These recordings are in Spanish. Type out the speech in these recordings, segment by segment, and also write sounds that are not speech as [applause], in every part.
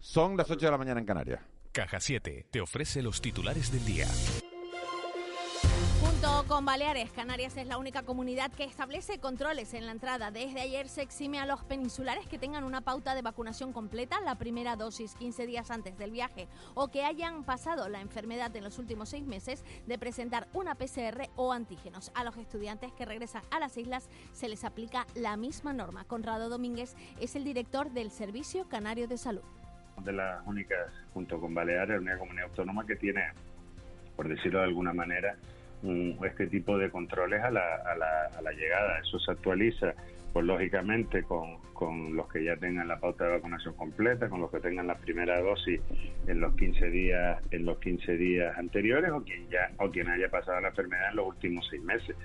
Son las 8 de la mañana en Canarias. Caja 7 te ofrece los titulares del día. Junto con Baleares, Canarias es la única comunidad que establece controles en la entrada. Desde ayer se exime a los peninsulares que tengan una pauta de vacunación completa, la primera dosis 15 días antes del viaje, o que hayan pasado la enfermedad en los últimos seis meses de presentar una PCR o antígenos. A los estudiantes que regresan a las islas se les aplica la misma norma. Conrado Domínguez es el director del Servicio Canario de Salud. De las únicas, junto con Baleares, una comunidad autónoma que tiene, por decirlo de alguna manera, este tipo de controles a la, a la, a la llegada. Eso se actualiza, pues lógicamente, con, con, los que ya tengan la pauta de vacunación completa, con los que tengan la primera dosis en los 15 días, en los 15 días anteriores o quien ya o quien haya pasado la enfermedad en los últimos seis meses.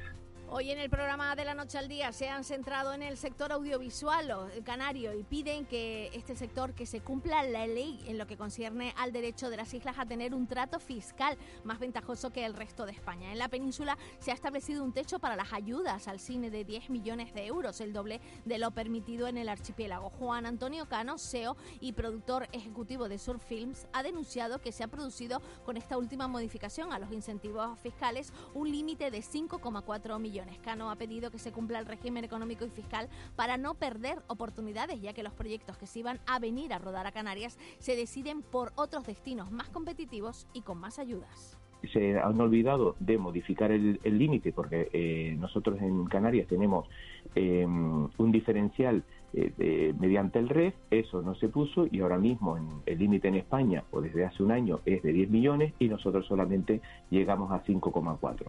Hoy en el programa de la noche al día se han centrado en el sector audiovisual canario y piden que este sector que se cumpla la ley en lo que concierne al derecho de las islas a tener un trato fiscal más ventajoso que el resto de España. En la península se ha establecido un techo para las ayudas al cine de 10 millones de euros, el doble de lo permitido en el archipiélago. Juan Antonio Cano, CEO y productor ejecutivo de Surf Films, ha denunciado que se ha producido con esta última modificación a los incentivos fiscales un límite de 5,4 millones. Cano ha pedido que se cumpla el régimen económico y fiscal para no perder oportunidades, ya que los proyectos que se iban a venir a rodar a Canarias se deciden por otros destinos más competitivos y con más ayudas se han olvidado de modificar el límite porque eh, nosotros en Canarias tenemos eh, un diferencial eh, mediante el REF, eso no se puso y ahora mismo en, el límite en España o desde hace un año es de 10 millones y nosotros solamente llegamos a 5,4.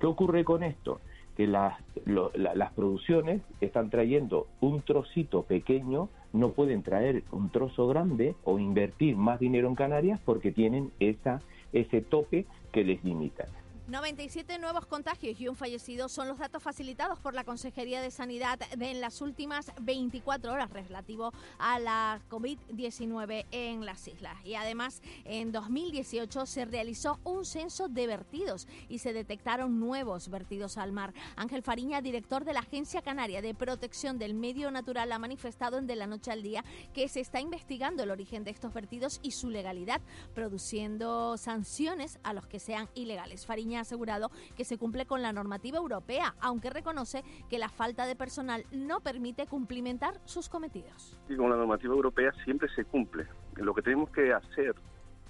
¿Qué ocurre con esto? Que las, las producciones están trayendo un trocito pequeño, no pueden traer un trozo grande o invertir más dinero en Canarias porque tienen esa, ese tope que les limita. 97 nuevos contagios y un fallecido son los datos facilitados por la Consejería de Sanidad de en las últimas 24 horas relativo a la COVID-19 en las islas. Y además, en 2018 se realizó un censo de vertidos y se detectaron nuevos vertidos al mar. Ángel Fariña, director de la Agencia Canaria de Protección del Medio Natural, ha manifestado en De la Noche al Día que se está investigando el origen de estos vertidos y su legalidad, produciendo sanciones a los que sean ilegales. Ha asegurado que se cumple con la normativa europea, aunque reconoce que la falta de personal no permite cumplimentar sus cometidos. Y con la normativa europea siempre se cumple. Lo que tenemos que hacer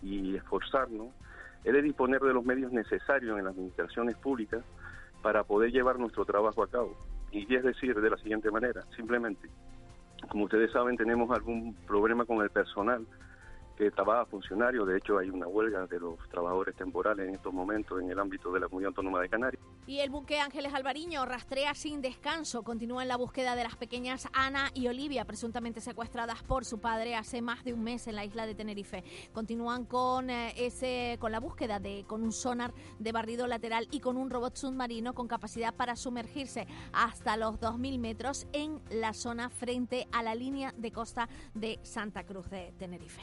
y esforzarnos es de disponer de los medios necesarios en las administraciones públicas para poder llevar nuestro trabajo a cabo. Y es decir, de la siguiente manera, simplemente, como ustedes saben, tenemos algún problema con el personal que trabaja funcionario. De hecho, hay una huelga de los trabajadores temporales en estos momentos en el ámbito de la Comunidad Autónoma de Canarias. Y el buque Ángeles Alvariño rastrea sin descanso. Continúa en la búsqueda de las pequeñas Ana y Olivia, presuntamente secuestradas por su padre hace más de un mes en la isla de Tenerife. Continúan con, eh, ese, con la búsqueda de, con un sonar de barrido lateral y con un robot submarino con capacidad para sumergirse hasta los 2.000 metros en la zona frente a la línea de costa de Santa Cruz de Tenerife.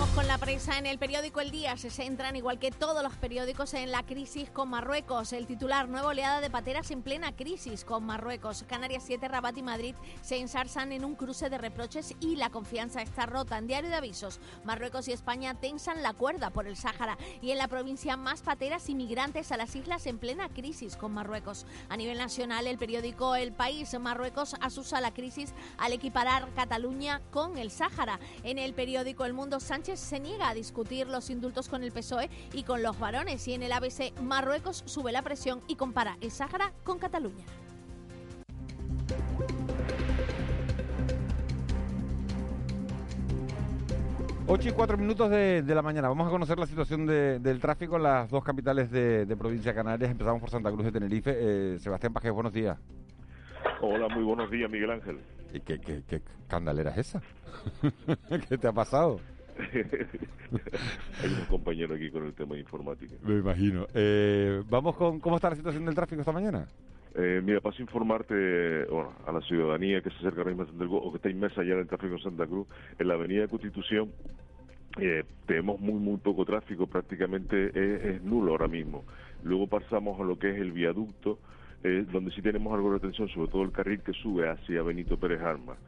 Vamos con la prensa en el periódico El Día. Se centran, igual que todos los periódicos, en la crisis con Marruecos. El titular, nueva oleada de pateras en plena crisis con Marruecos. Canarias 7, Rabat y Madrid se ensarzan en un cruce de reproches y la confianza está rota. En Diario de Avisos, Marruecos y España tensan la cuerda por el Sáhara. Y en la provincia, más pateras inmigrantes a las islas en plena crisis con Marruecos. A nivel nacional, el periódico El País, Marruecos asusa la crisis al equiparar Cataluña con el Sáhara. En el periódico El Mundo, Sánchez se niega a discutir los indultos con el PSOE y con los varones y en el ABC Marruecos sube la presión y compara el Sáhara con Cataluña. Ocho y cuatro minutos de, la mañana. Vamos a conocer la situación del tráfico en las dos capitales de, provincia de Canarias. Empezamos por Santa Cruz de Tenerife. Eh, Sebastián Pajes, buenos días. Hola, muy buenos días, Miguel Ángel. ¿Y qué, qué, qué candalera es esa? [laughs] ¿Qué te ha pasado? [laughs] hay unos compañeros aquí con el tema de informática. Me imagino. Eh, vamos con cómo está la situación del tráfico esta mañana. Eh, mira, paso a informarte bueno, a la ciudadanía que se acerca ahora mismo a o que está inmersa ya en el tráfico en Santa Cruz, en la avenida Constitución eh, tenemos muy muy poco tráfico, prácticamente es, nulo ahora mismo. Luego pasamos a lo que es el viaducto, eh, donde sí tenemos algo de retención, sobre todo el carril que sube hacia Benito Pérez Armas.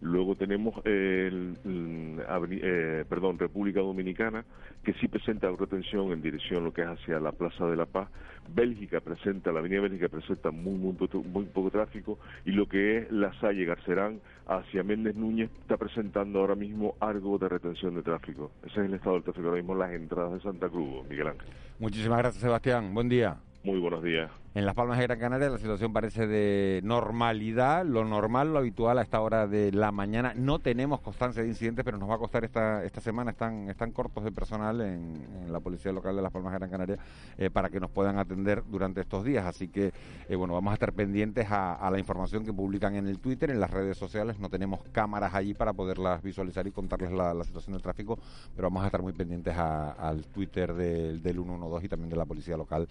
Luego tenemos el, eh, perdón, República Dominicana, que sí presenta retención en dirección lo que es hacia la Plaza de la Paz. Bélgica presenta, la Avenida Bélgica presenta muy, muy, muy poco tráfico. Y lo que es la Salle Garcerán hacia Méndez Núñez está presentando ahora mismo algo de retención de tráfico. Ese es el estado del tráfico ahora mismo las entradas de Santa Cruz, Miguel Ángel. Muchísimas gracias, Sebastián. Buen día. Muy buenos días. En Las Palmas de Gran Canaria la situación parece de normalidad, lo normal, lo habitual a esta hora de la mañana. No tenemos constancia de incidentes, pero nos va a costar esta, esta semana. Están, están cortos de personal en, la Policía Local de Las Palmas de Gran Canaria eh, para que nos puedan atender durante estos días. Así que, eh, bueno, vamos a estar pendientes a, la información que publican en el Twitter, en las redes sociales. No tenemos cámaras allí para poderlas visualizar y contarles la, situación del tráfico, pero vamos a estar muy pendientes al Twitter del, del 112 y también de la Policía Local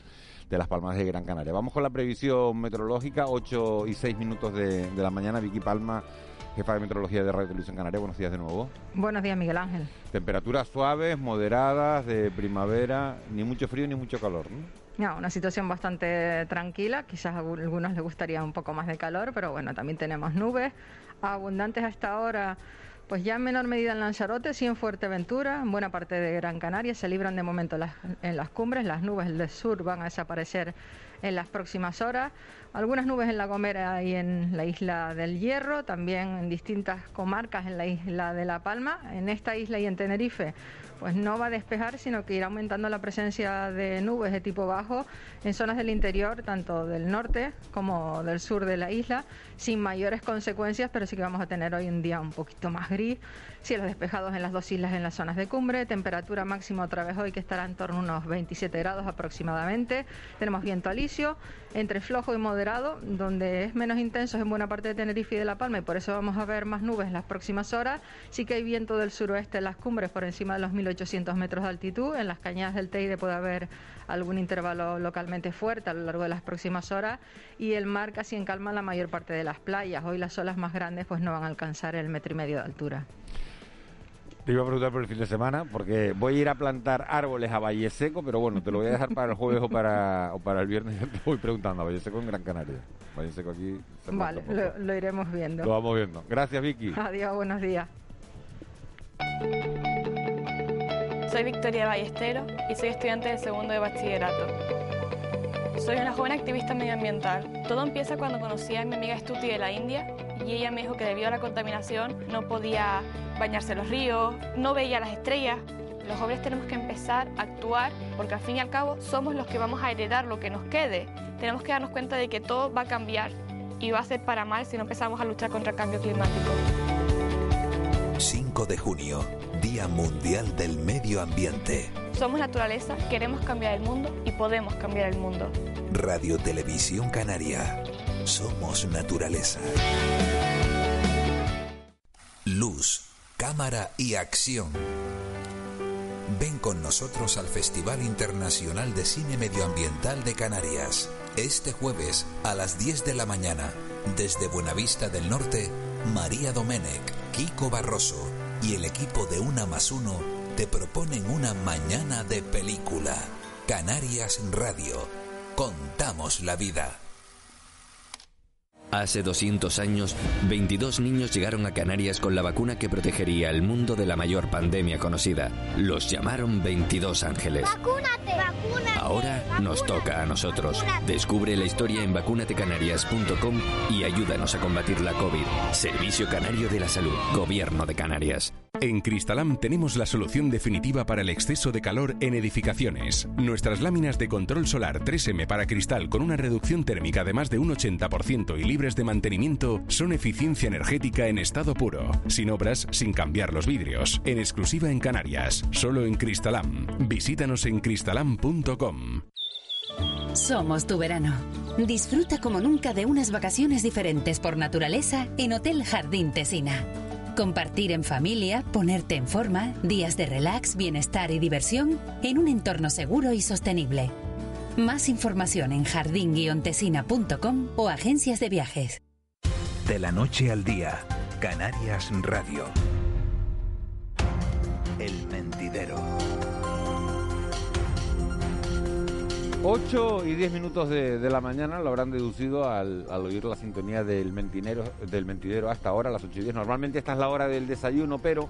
de Las Palmas de Gran Canaria. Vamos con la previsión meteorológica, 8 y 6 minutos de, la mañana. Vicky Palma, jefa de meteorología de Radio Televisión Canaria. Buenos días de nuevo. Buenos días, Miguel Ángel. Temperaturas suaves, moderadas, de primavera, ni mucho frío ni mucho calor, ¿no? No, una situación bastante tranquila. Quizás a algunos les gustaría un poco más de calor, pero bueno, también tenemos nubes abundantes a esta hora pues ya en menor medida en Lanzarote, sí en Fuerteventura, en buena parte de Gran Canaria, se libran de momento en las cumbres, las nubes del sur van a desaparecer en las próximas horas. Algunas nubes en La Gomera y en la isla del Hierro, también en distintas comarcas en la isla de La Palma. En esta isla y en Tenerife pues no va a despejar, sino que irá aumentando la presencia de nubes de tipo bajo en zonas del interior, tanto del norte como del sur de la isla, sin mayores consecuencias, pero sí que vamos a tener hoy un día un poquito más gris, cielos despejados en las dos islas en las zonas de cumbre, temperatura máxima otra vez hoy que estará en torno a unos 27 grados aproximadamente, tenemos viento alisio, entre flojo y moderado, donde es menos intenso en buena parte de Tenerife y de La Palma y por eso vamos a ver más nubes en las próximas horas, sí que hay viento del suroeste en las cumbres por encima de los 1800 metros de altitud. En las cañadas del Teide puede haber algún intervalo localmente fuerte a lo largo de las próximas horas y el mar casi en calma la mayor parte de las playas. Hoy las olas más grandes pues no van a alcanzar el metro y medio de altura. Te iba a preguntar por el fin de semana, porque voy a ir a plantar árboles a Valle Seco, pero bueno, te lo voy a dejar para el jueves o para, o para el viernes. Te [laughs] voy preguntando a Valle Seco en Gran Canaria. Valle Seco aquí. Vale, lo, lo, iremos viendo. Lo vamos viendo. Gracias, Vicky. Adiós, buenos días. Soy Victoria Ballestero y soy estudiante del segundo de bachillerato. Soy una joven activista medioambiental. Todo empieza cuando conocí a mi amiga Stuti de la India y ella me dijo que debido a la contaminación no podía bañarse en los ríos, no veía las estrellas. Los jóvenes tenemos que empezar a actuar porque al fin y al cabo somos los que vamos a heredar lo que nos quede. Tenemos que darnos cuenta de que todo va a cambiar y va a ser para mal si no empezamos a luchar contra el cambio climático. 5 de junio, Día Mundial del Medio Ambiente. Somos naturaleza, queremos cambiar el mundo y podemos cambiar el mundo. Radio Televisión Canaria. Somos naturaleza. Luz, cámara y acción. Ven con nosotros al Festival Internacional de Cine Medioambiental de Canarias. Este jueves a las 10 de la mañana, desde Buenavista del Norte, María Domenech, Kiko Barroso y el equipo de Una más Uno te proponen una mañana de película. Canarias Radio. Contamos la vida. Hace 200 años, 22 niños llegaron a Canarias con la vacuna que protegería al mundo de la mayor pandemia conocida. Los llamaron 22 ángeles. ¡Vacúnate! ¡Vacúnate! Ahora nos toca a nosotros. Descubre la historia en vacunatecanarias.com y ayúdanos a combatir la COVID. Servicio Canario de la Salud. Gobierno de Canarias. En Cristalam tenemos la solución definitiva para el exceso de calor en edificaciones. Nuestras láminas de control solar 3M para cristal con una reducción térmica de más de un 80% y libres de mantenimiento son eficiencia energética en estado puro, sin obras, sin cambiar los vidrios, en exclusiva en Canarias, solo en Cristalam. Visítanos en cristalam.com. Somos tu verano. Disfruta como nunca de unas vacaciones diferentes por naturaleza en Hotel Jardín Tesina. Compartir en familia, ponerte en forma, días de relax, bienestar y diversión en un entorno seguro y sostenible. Más información en jardín-tesina.com o agencias de viajes. De la noche al día, Canarias Radio. El mentidero. 8 y 10 minutos de, la mañana lo habrán deducido al, oír la sintonía del mentinero, del mentidero hasta ahora, las 8 y 10. Normalmente esta es la hora del desayuno, pero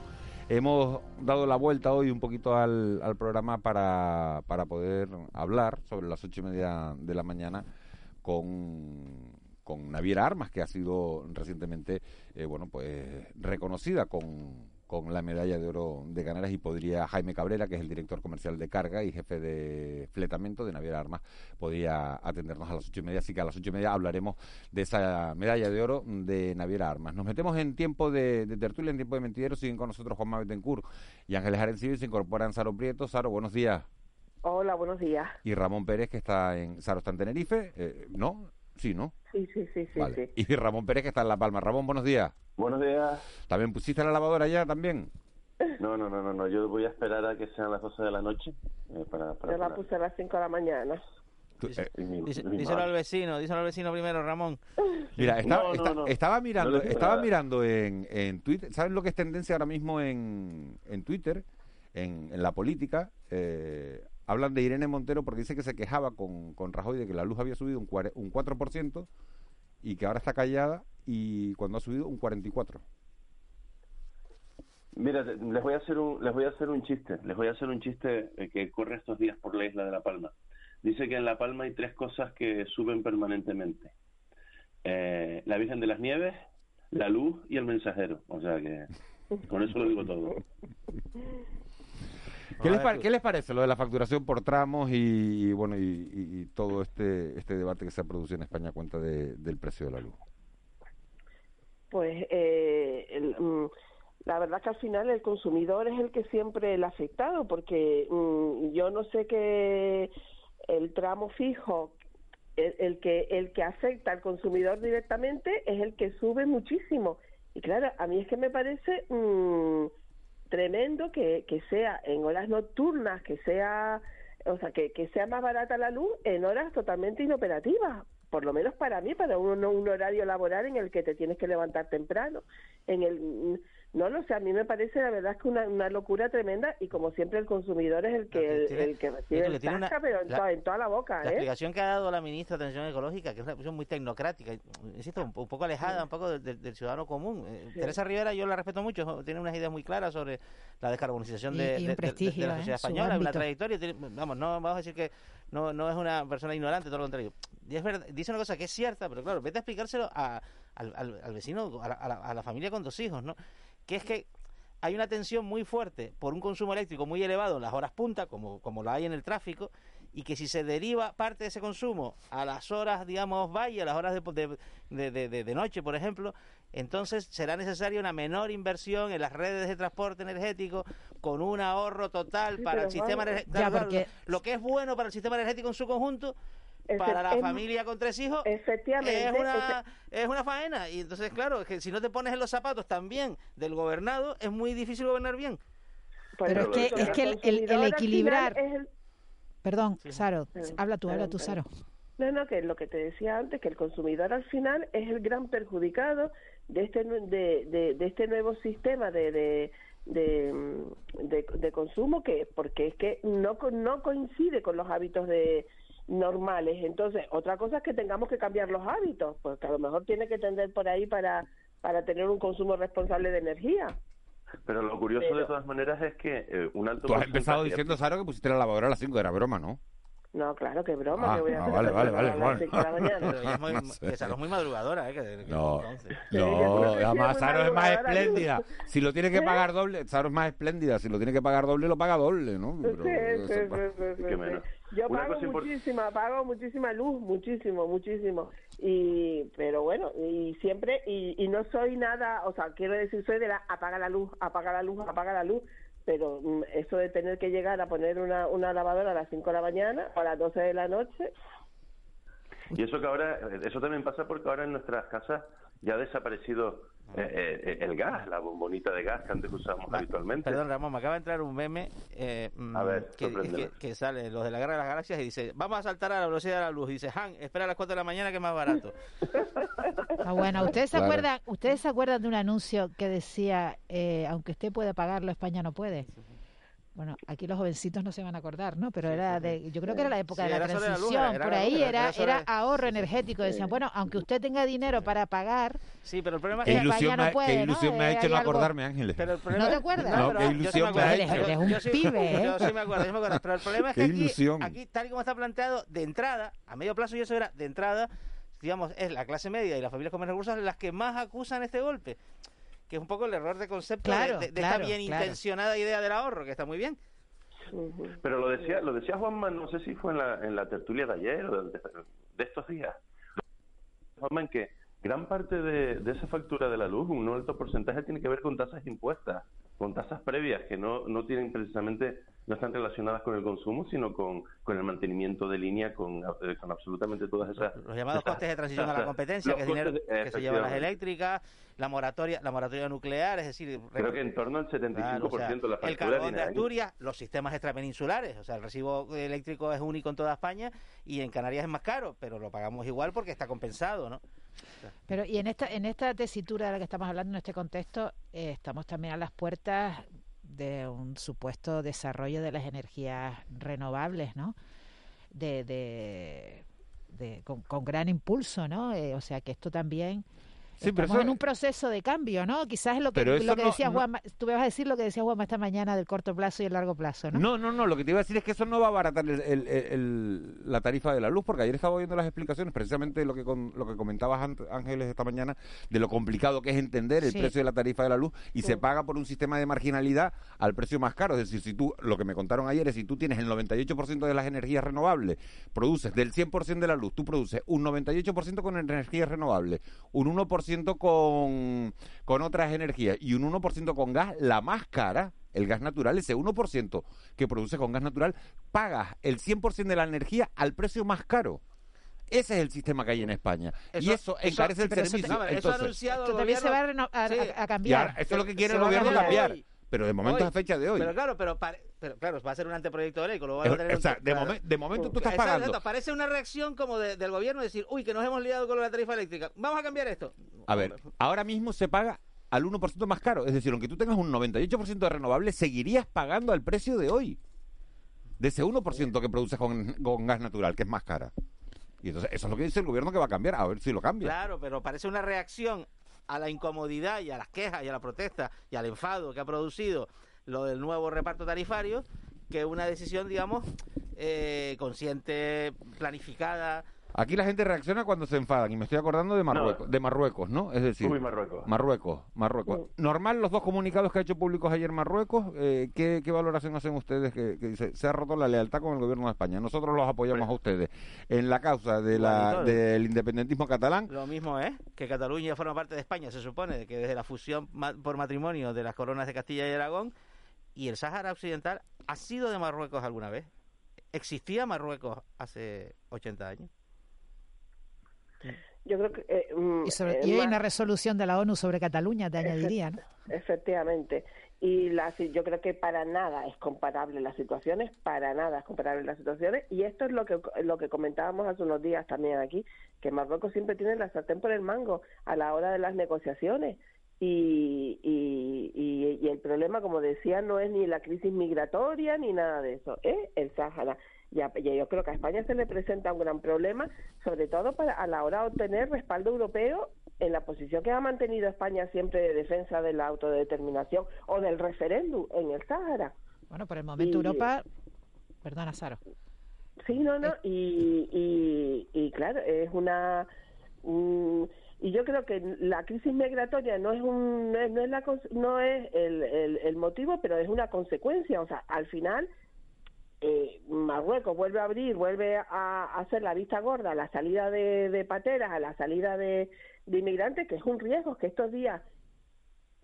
hemos dado la vuelta hoy un poquito al, programa para, para poder hablar sobre las 8 y media de la mañana con, con Naviera Armas, que ha sido recientemente eh, bueno, pues reconocida con, con la medalla de oro de Canarias y podría Jaime Cabrera, que es el director comercial de carga y jefe de fletamento de Naviera Armas, podría atendernos a las ocho y media, así que a las ocho y media hablaremos de esa medalla de oro de Naviera Armas. Nos metemos en tiempo de, de tertulia, en tiempo de mentidero, siguen con nosotros Juan Betancourt y Ángeles Arencibio y se incorporan Saro Prieto. Saro, buenos días. Hola, buenos días. Y Ramón Pérez, que está en Saro está en Tenerife, eh, ¿no? Sí, ¿no? Sí, sí, sí, sí, Vale. sí. Y Ramón Pérez, que está en La Palma. Ramón, buenos días. Buenos días. ¿También pusiste la lavadora ya también? No, no, no, no, no. Yo voy a esperar a que sean las 12 de la noche eh, para, para Yo la puse a las 5 de la mañana. eh, Dice- mi díselo al vecino, díselo al vecino primero, Ramón. [laughs] Mira, estaba, No, no, no. estaba mirando, estaba mirando en, en Twitter. ¿Sabes lo que es tendencia ahora mismo en, en Twitter? En, en la política. Eh, hablan de Irene Montero porque dice que se quejaba con, con Rajoy de que la luz había subido un, cuare- un 4% y que ahora está callada y cuando ha subido un 44%. Mira, les voy a hacer un les voy a hacer un chiste. Les voy a hacer un chiste eh, que corre estos días por la isla de La Palma. Dice que en La Palma hay tres cosas que suben permanentemente. Eh, la Virgen de las Nieves, la luz y el mensajero. O sea que con eso lo digo todo. [laughs] ¿Qué les, pa- qué les parece lo de la facturación por tramos y, y, bueno y, y- y todo este este debate que se ha producido en España a cuenta de- del precio de la luz? Pues eh, mm, la verdad que al final el consumidor es el que siempre el afectado, porque mm, yo no sé que el tramo fijo, el, el que el que afecta al consumidor directamente es el que sube muchísimo. Y claro, a mí es que me parece mm, tremendo que, que sea en horas nocturnas, que sea, o sea, que, que sea más barata la luz en horas totalmente inoperativas. Por lo menos para mí, para un, un horario laboral en el que te tienes que levantar temprano. En el, no lo sé, a mí me parece la verdad es que una, una locura tremenda y como siempre el consumidor es el que, el, tiene- el que recibe el tiene una- tasca, pero en, la- toda, en toda la boca, La ¿eh? explicación que ha dado la ministra de Transición Ecológica, que es una explicación muy tecnocrática, y, insisto, un, po- un poco alejada un poco del, del- del ciudadano común. Eh, Sí. Teresa Rivera, yo la respeto mucho, tiene unas ideas muy claras sobre la descarbonización Y- de, y de- de- de prestigio, la ¿eh? sociedad Su española, una ámbito. trayectoria. tiene- vamos, no vamos a decir que no, no es una persona ignorante, todo lo contrario. Y es verdad, dice una cosa que es cierta, pero claro, vete a explicárselo a- al, al- al vecino, a la, a la- a la familia con dos hijos, ¿no? Que es que hay una tensión muy fuerte por un consumo eléctrico muy elevado en las horas punta, como, como lo hay en el tráfico, y que si se deriva parte de ese consumo a las horas, digamos, valle, a las horas de, de, de- de- noche, por ejemplo, entonces será necesaria una menor inversión en las redes de transporte energético con un ahorro total Sí, para el sistema energético. Ya, porque- Lo que es bueno para el sistema energético en su conjunto, para la familia con tres hijos, Efectivamente. es una, es una faena. Y entonces, claro, es que si no te pones en los zapatos también del gobernado, es muy difícil gobernar bien. Pero es que, es que el, el- equilibrar... final es el- Perdón, Saro, habla tú, habla tú, Saro. No, no, que lo que te decía antes, que el consumidor al final es el gran perjudicado de este de, de, de este nuevo sistema de, de, de, mm, de- de consumo, que porque es que no, co- no coincide con los hábitos de normales. Entonces, otra cosa es que tengamos que cambiar los hábitos, porque a lo mejor tiene que tender por ahí para, para tener un consumo responsable de energía. Pero lo curioso Pero- de todas maneras es que eh, un alto Tú has empezado diciendo, Saro, que pusiste la lavadora a las 5, era broma, ¿no? No, claro, que broma. Ah, que voy a ah, hacer vale, vale, vale, bueno. [laughs] muy, No sé. que Saro es muy madrugadora, ¿eh? Que- que- No, entonces. no, [laughs] además Saro es más espléndida. Si lo tiene que [laughs] ¿Eh? pagar doble, Saro es más espléndida. Si lo tiene que pagar doble, lo paga doble, ¿no? Pero Sí, sí, sí, sí, sí, Qué sí. menos. Yo Una pago muchísima, pago muchísima luz, muchísimo, muchísimo. Y, pero bueno, y siempre, y, y no soy nada, o sea, quiero decir, soy de la apaga la luz, apaga la luz, apaga la luz. Pero mm, eso de tener que llegar a poner una, una lavadora a las 5 de la mañana o a las 12 de la noche, Y eso que ahora, eso también pasa porque ahora en nuestras casas ya ha desaparecido eh, eh, el gas, la bombonita de gas que antes usábamos habitualmente. Perdón, Ramón, me acaba de entrar un meme eh, mm, A ver, que, que- que sale, los de la Guerra de las Galaxias, y dice, vamos a saltar a la velocidad de la luz. Y dice, Han, espera a las 4 de la mañana que es más barato. Ah, bueno, ¿ustedes se acuerdan, ustedes se acuerdan de un anuncio que decía, eh, aunque usted puede pagarlo, España no puede? Bueno, aquí los jovencitos no se van a acordar, ¿no? Pero era de, yo creo que era la época Sí, de la luz, transición, era por ahí luz, era- era, era sobre- era ahorro energético. Decían, bueno, aunque usted tenga dinero para pagar, Sí, pero el problema es que ilusión, España no puede, qué ¿no? ilusión me ha hecho no algo- acordarme, Ángeles. Pero el problema- ¿No te acuerdas? No, pero qué yo sí me ilusión me ha acuerdo. hecho. Eres un Yo pibe, ¿eh? Yo sí me acuerdo, yo me acuerdo. Pero el problema es Qué que aquí, ilusión. aquí, tal y como está planteado, de entrada, a medio plazo, y eso era de entrada, digamos, es la clase media y las familias con menos recursos las que más acusan este golpe. Que es un poco el error de concepto de- Claro, de, de claro, esta bien claro. intencionada idea del ahorro, que está muy bien. Pero lo decía, lo decía Juanma, no sé si fue en la, en la tertulia de ayer o de, de estos días. Juanma, en que gran parte de, de esa factura de la luz, un alto porcentaje, tiene que ver con tasas impuestas, con tasas previas que no, no tienen precisamente, no están relacionadas con el consumo, sino con, con el mantenimiento de línea, con, eh, con absolutamente todas esas. Los llamados esas [laughs] costes de transición a la competencia, que es dinero de- que se llevan las eléctricas, la moratoria, la moratoria nuclear, es decir, Creo que en torno al 75% Claro, o sea, de la factura el carbón de ahí. Asturias, los sistemas extrapeninsulares, o sea, el recibo eléctrico es único en toda España y en Canarias es más caro, pero lo pagamos igual porque está compensado, ¿no? Pero y en esta en esta tesitura de la que estamos hablando, en este contexto, eh, estamos también a las puertas de un supuesto desarrollo de las energías renovables, ¿no? De, de, con gran impulso, ¿no? Eh, o sea que esto también Sí, pero estamos eso- en un proceso de cambio, ¿no? Quizás es lo que, lo que no- decía no- Juanma, tú me vas a decir lo que decía Juanma esta mañana del corto plazo y el largo plazo, ¿no? No, no, no, lo que te iba a decir es que eso no va a abaratar el- el- el- el- la tarifa de la luz, porque ayer estaba viendo las explicaciones, precisamente lo que con- lo que comentabas Ángeles esta mañana, de lo complicado que es entender el Sí. precio de la tarifa de la luz, y se paga por un sistema de marginalidad al precio más caro. Es decir, si tú, lo que me contaron ayer es si tú tienes el 98% de las energías renovables, produces del 100% de la luz, tú produces un 98% con energías renovables, un 1% con, con otras energías y un 1% con gas, la más cara, el gas natural, ese 1% que produce con gas natural, pagas el 100% de la energía al precio más caro. Ese es el sistema que hay en España. y eso encarece el pero eso te- servicio. eso ha Entonces- anunciado el también se va a, gobierno. Sí. a- a y cambiar. ahora, eso es lo que quiere Se el gobierno cambiar. cambiar. hoy. Pero de momento Hoy. es fecha de hoy. Pero claro, pero, claro, va a ser un anteproyecto de ley, Es- va a tener o un- sea, de claro. momen- de momento tú estás Exacto, pagando. exacto, Parece una reacción como de- del gobierno decir, uy, que nos hemos liado con la tarifa eléctrica, vamos a cambiar esto. A ver, ahora mismo se paga al 1% más caro. Es decir, aunque tú tengas un 98% de renovables, seguirías pagando al precio de hoy. De ese 1% que produces con, con gas natural, que es más cara. Y entonces eso es lo que dice el gobierno que va a cambiar. A ver si lo cambia. Claro, pero parece una reacción a la incomodidad y a las quejas y a la protesta y al enfado que ha producido lo del nuevo reparto tarifario que una decisión, digamos, eh, consciente, planificada. Aquí la gente reacciona cuando se enfadan y me estoy acordando de Marruecos, de Marruecos, ¿no? Es decir, Uy, Marruecos. Marruecos, Marruecos. Normal los dos comunicados que ha hecho públicos ayer Marruecos, eh, ¿qué, qué valoración hacen ustedes que, se ha roto la lealtad con el gobierno de España? Nosotros los apoyamos a ustedes en la causa de la, Igualito. del independentismo catalán. Lo mismo es que Cataluña forma parte de España, se supone, que desde la fusión ma- por matrimonio de las coronas de Castilla y Aragón y el Sáhara Occidental ha sido de Marruecos alguna vez. ¿Existía Marruecos hace 80 años? Yo creo que... eh, mm, Y, sobre- eh, y hay más- una resolución de la ONU sobre Cataluña, te añadiría, ¿no? Efectivamente. Y la, yo creo que para nada es comparable las situaciones, para nada es comparable las situaciones. Y esto es lo que, lo que comentábamos hace unos días también aquí, que Marruecos siempre tiene la sartén por el mango a la hora de las negociaciones. Y, y, y, y el problema, como decía, no es ni la crisis migratoria ni nada de eso, es el Sáhara. Y, a- y yo creo que a España se le presenta un gran problema, sobre todo para, a la hora de obtener respaldo europeo en la posición que ha mantenido España siempre de defensa de la autodeterminación o del referéndum en el Sáhara. Bueno, por el momento Y- Europa... Perdona, Saro. Sí, no, no, y, y, y claro, es una... mm, y yo creo que la crisis migratoria no es un no es, no es la no es el, el, el motivo pero es una consecuencia o sea al final eh, Marruecos vuelve a abrir vuelve a, a hacer la vista gorda a la salida de, de pateras a la salida de, de inmigrantes que es un riesgo que estos días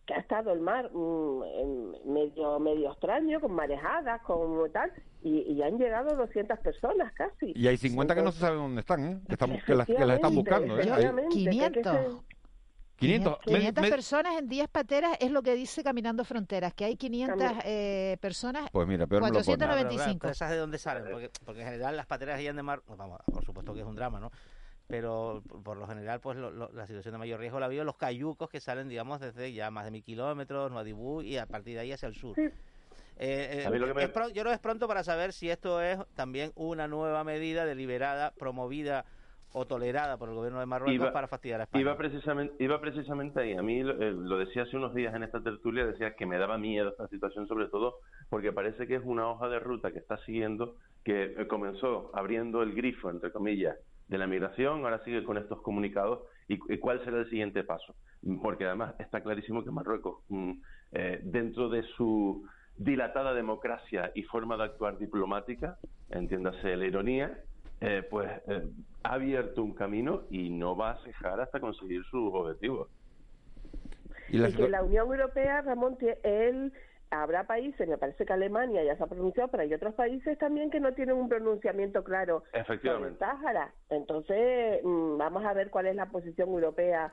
que ha estado el mar mm, en medio medio extraño, con marejadas, con tal, y, y han llegado 200 personas casi. Y hay 50 que no se sabe dónde están, ¿eh? Que, están, que, las, que las están buscando, ¿eh? 500. se- 500. Me- 500 me- personas en 10 pateras es lo que dice Caminando Fronteras, que hay 500 eh, personas. Pues mira, peor me lo pone. 495. Pero esas de dónde salen, porque, porque en general las pateras guían de mar, vamos, por supuesto que es un drama, ¿no? Pero por- lo general, pues lo- lo- la situación de mayor riesgo la viven los cayucos que salen, digamos, desde ya más de mil kilómetros, Nuadibú, y a partir de ahí hacia el sur. Eh, eh, A mí lo que me- es pro- yo creo que es pronto para saber si esto es también una nueva medida deliberada, promovida o tolerada por el gobierno de Marruecos Iba- para fastidiar a España. Iba precisamente, iba precisamente ahí. A mí lo, eh, lo decía hace unos días en esta tertulia, decía que me daba miedo esta situación, sobre todo porque parece que es una hoja de ruta que está siguiendo, que eh, comenzó abriendo el grifo, entre comillas, de la migración, ahora sigue con estos comunicados. ¿Y, y cuál será el siguiente paso? Porque además está clarísimo que Marruecos, mm, eh, dentro de su dilatada democracia y forma de actuar diplomática, entiéndase la ironía, eh, pues eh, ha abierto un camino y no va a cejar hasta conseguir sus objetivos. Y que la Unión Europea, Ramón, él habrá países, me parece que Alemania ya se ha pronunciado, pero hay otros países también que no tienen un pronunciamiento claro sobre el Efectivamente. Entonces, mm, vamos a ver cuál es la posición europea,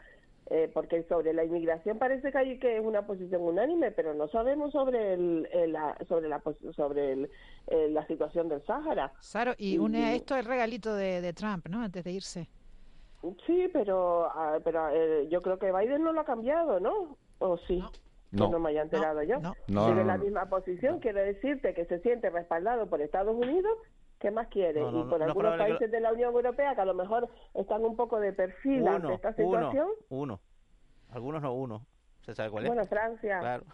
eh, porque sobre la inmigración parece que hay que es una posición unánime, pero no sabemos sobre el, el- la, sobre la sobre el- eh, la situación del Sáhara. Saro, y une a esto el regalito de, de Trump, ¿no? Antes de irse. Sí, pero, ah, pero eh, yo creo que Biden no lo ha cambiado, ¿no? ¿O sí? No. Que no me haya enterado yo. No, Sigue no, la no. misma posición. Quiero decirte que se siente respaldado por Estados Unidos. ¿Qué más quiere? No, no, y no, por no es algunos que países de la Unión Europea que a lo mejor están un poco de perfil ante esta situación. uno. Algunos no uno. ¿Se sabe cuál es? Bueno, Francia. Claro.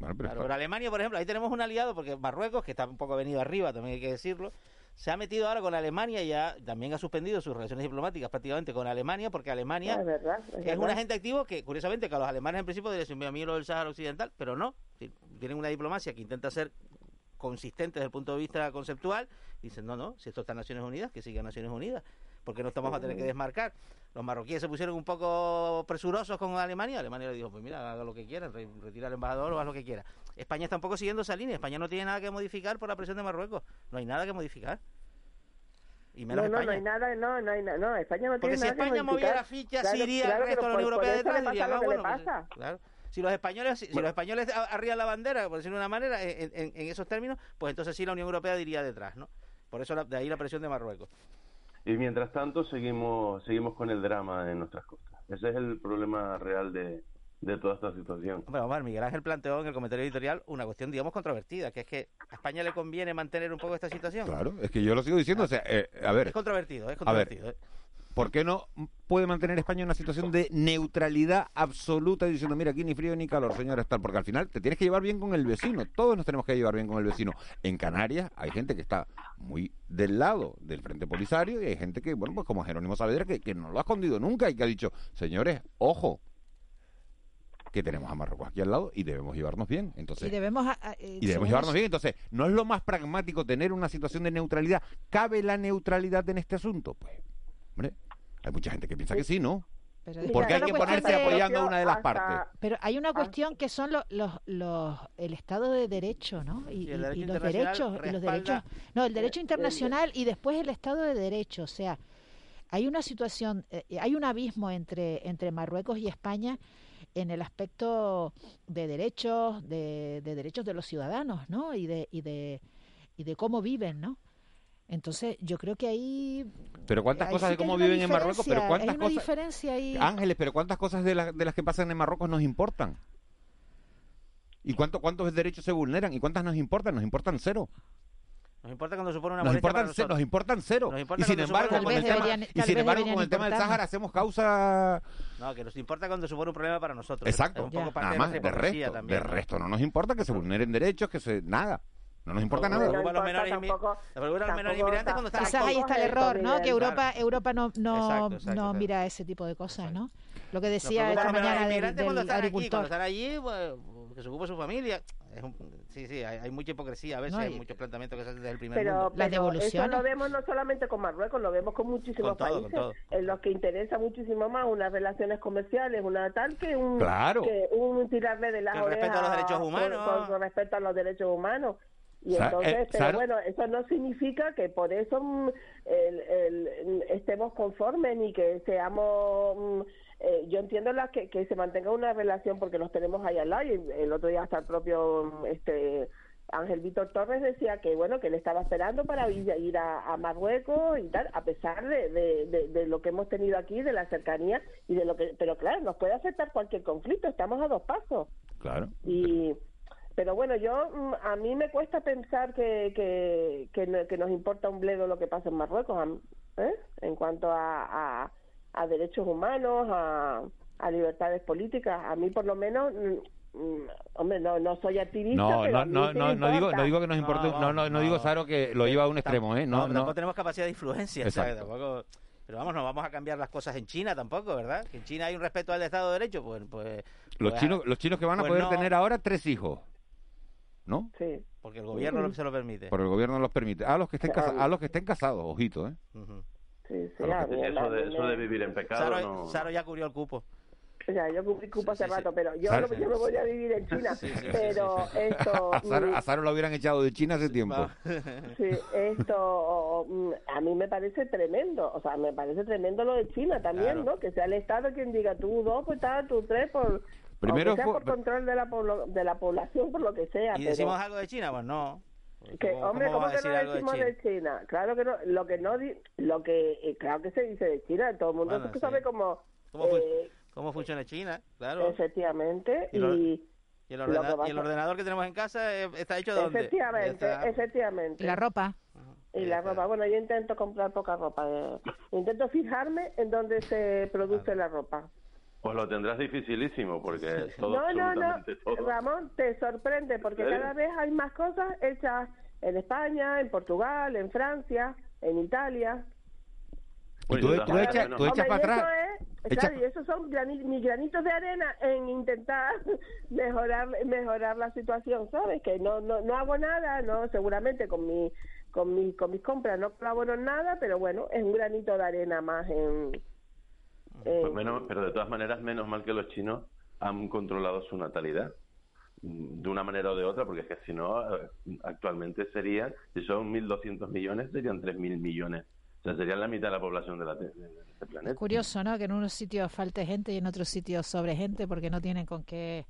Bueno, pero Claro, pero Alemania, por ejemplo, ahí tenemos un aliado, porque Marruecos, que está un poco venido arriba, también hay que decirlo, se ha metido ahora con Alemania y ya también ha suspendido sus relaciones diplomáticas prácticamente con Alemania, porque Alemania Ah, es verdad, es es, verdad. un agente activo que, curiosamente, que a los alemanes en principio les envía a mí lo del Sáhara Occidental, pero no. Tienen una diplomacia que intenta ser consistente desde el punto de vista conceptual. Dicen, no, no, si esto está en Naciones Unidas, que siga Naciones Unidas, porque no estamos a tener que desmarcar. Los marroquíes se pusieron un poco presurosos con Alemania. Alemania le dijo, pues mira, haga lo que quiera, re- retira al embajador o haz lo que quiera. España está un poco siguiendo esa línea. España no tiene nada que modificar por la presión de Marruecos. No hay nada que modificar. Y menos No, no, no hay nada, no, no hay nada, no, España no Porque tiene si nada que España modificar. moviera fichas, Claro, se iría claro, el resto de la Unión Europea detrás y que le bueno, pues, claro. Si los españoles, si, si los españoles a- arrían la bandera, por decirlo de una manera, en, en- en esos términos, pues entonces sí la Unión Europea diría detrás, ¿no? Por eso la- de ahí la presión de Marruecos. Y mientras tanto seguimos seguimos con el drama en nuestras costas. Ese es el problema real de, de toda esta situación. A ver, Miguel Ángel planteó en el comentario editorial una cuestión, digamos, controvertida, que es que a España le conviene mantener un poco esta situación. Claro, es que yo lo sigo diciendo. O sea, eh, a ver, Es controvertido, es A ver, controvertido. ¿eh? ¿Por qué no puede mantener España en una situación de neutralidad absoluta diciendo, mira, aquí ni frío ni calor, señores, tal? Porque al final te tienes que llevar bien con el vecino. Todos nos tenemos que llevar bien con el vecino. En Canarias hay gente que está muy del lado del Frente Polisario y hay gente que, bueno, pues como Jerónimo Saavedra, que, que no lo ha escondido nunca y que ha dicho, señores, ojo, que tenemos a Marruecos aquí al lado y debemos llevarnos bien. Entonces, Y debemos, a- a- eh, y debemos llevarnos bien. Entonces, ¿no es lo más pragmático tener una situación de neutralidad? ¿Cabe la neutralidad en este asunto? Pues, hombre, hay mucha gente que piensa que sí, ¿no? Pero Porque hay que ponerse de- apoyando a una de las partes. Pero hay una cuestión que son los, los, los el Estado de Derecho, ¿no? Y, Y el y- derecho y los derechos, y los derechos, no, el derecho internacional y después el Estado de Derecho, o sea, hay una situación, eh, hay un abismo entre entre Marruecos y España en el aspecto de derechos, de, de derechos de los ciudadanos, ¿no? Y de y de y de cómo viven, ¿no? Entonces, yo creo que ahí Pero cuántas cosas sí de cómo viven en Marruecos, pero cuántas hay una cosas... diferencia ahí. Ángeles, pero cuántas cosas de, las de las que pasan en Marruecos nos importan. ¿Y cuánto, cuántos derechos se vulneran? ¿Y cuántas nos importan? Nos importan cero. Nos importa cuando supone una Nos para importan, cero, nosotros. nos importan cero. Nos importa Y sin embargo, con el tema, y sin embargo, con el tema del Sáhara hacemos causa... No, que nos importa cuando supone un problema para nosotros. Exacto. Es un poco parte Nada de más, de hipocresía resto. también, De ¿no? resto no nos importa que se vulneren derechos, que se... Nada. No nos importa nada. preocupa a los menores inmi- nos preocupa a los menores inmigrantes cuando están Quizás ahí está el error, ¿no? Que Europa, Europa no, no, Exacto, exacto, no exacto. mira ese tipo de cosas, ¿no? Lo que decía esta mañana del, inmigrantes cuando están aquí, cuando están allí, pues, que se ocupe su familia. Es un- sí, sí, hay, hay mucha hipocresía a veces, No, hay muchos planteamientos que se hacen desde el primer Pero, mundo. pero eso lo vemos no solamente con Marruecos, lo vemos con muchísimos Con todo, con países todo. en los que interesa muchísimo más unas relaciones comerciales, una tal que un, Claro. que un tirarle de las Que el respeto a los derechos con- humanos. Con, con respecto a los derechos humanos. Y Sa- entonces, eh, pero bueno, eso no significa que por eso mm, el- el- estemos conformes ni que seamos... mm, eh, yo entiendo la que, que se mantenga una relación porque los tenemos ahí al lado y el otro día hasta el propio mm, este Ángel Víctor Torres decía que bueno que él estaba esperando para ir, ir a, a Marruecos y tal a pesar de, de- de- de lo que hemos tenido aquí de la cercanía y de lo que pero claro nos puede afectar cualquier conflicto estamos a dos pasos Claro. y pero bueno yo mm, a mí me cuesta pensar que que, que, no- que nos importa un bledo lo que pasa en Marruecos ¿eh? en cuanto a, a, a derechos humanos a, a libertades políticas a mí por lo menos mm, mm, hombre no no soy activista No, pero no, no, no, no digo, no digo que nos importe, no, no, no, digo, Saro, que lo lleva a un extremo, ¿eh? No, No, no. tampoco tenemos capacidad de influencia. o sea, que Exacto. tampoco- pero vamos, no vamos a cambiar las cosas en China tampoco, ¿verdad? Que en China hay un respeto al Estado de Derecho, pues... pues Los pues, chinos, los chinos que van a pues poder no, tener ahora tres hijos, ¿no? Sí. Porque el gobierno lo- se lo permite. Por el gobierno los permite. A los que estén, Claro. casa- a los que estén casados, ojito, ¿eh? Sí, sí, A lo a que- mí, eso, de, eso de vivir en pecado Saro, no... Saro ya cubrió el cupo. O sea, yo cubrí cupo hace rato, pero yo, no- yo me voy a vivir en China. pero esto, [laughs] A Saro, mm, a Saro lo hubieran echado de China hace tiempo. [laughs] sí, esto mm, a mí me parece tremendo. O sea, me parece tremendo lo de China también, Claro. ¿no? Que sea el Estado quien diga tú dos, pues tal, tú tres, por, Primero sea por control de la, de la población, por lo que sea. ¿Y pero- decimos algo de China? Pues no. que, ¿Cómo- hombre, cómo ¿cómo, que no algo de decimos China? de China? Claro que no, lo que no, di- lo que, eh, claro que se dice de China, todo el mundo Bueno, que sí. sabe cómo, ¿Cómo, eh, cómo funciona China? Claro. efectivamente, Y lo- y, ¿Y el, ordena- y ordenador que tenemos en casa eh, está hecho de dónde? Efectivamente, está. efectivamente. Y la ropa. Y la ropa, bueno, yo intento comprar poca ropa. Intento fijarme en dónde se produce la ropa. Pues lo tendrás dificilísimo, porque todo, no, no, no, todo. Ramón, te sorprende porque cada vez hay más cosas hechas en España, en Portugal, en Francia, en Italia. Y tú, tú echas, tú echas para y atrás. Eso es, Echa- claro, y esos son mis granitos de arena en intentar [laughs] mejorar mejorar la situación, ¿sabes? Que no no, no hago nada, no seguramente con mi con mi con mis compras no colaboro en nada, pero bueno, es un granito de arena más en Pues menos- pero de todas maneras, menos mal que los chinos han controlado su natalidad mm, de una manera o de otra, porque es que si no, eh, actualmente serían, si son 1.200 millones, serían 3.000 millones. O sea, serían la mitad de la población de, la, de este planeta. Curioso, ¿no? Que en unos sitios falte gente y en otros sitios sobre gente porque no tienen con qué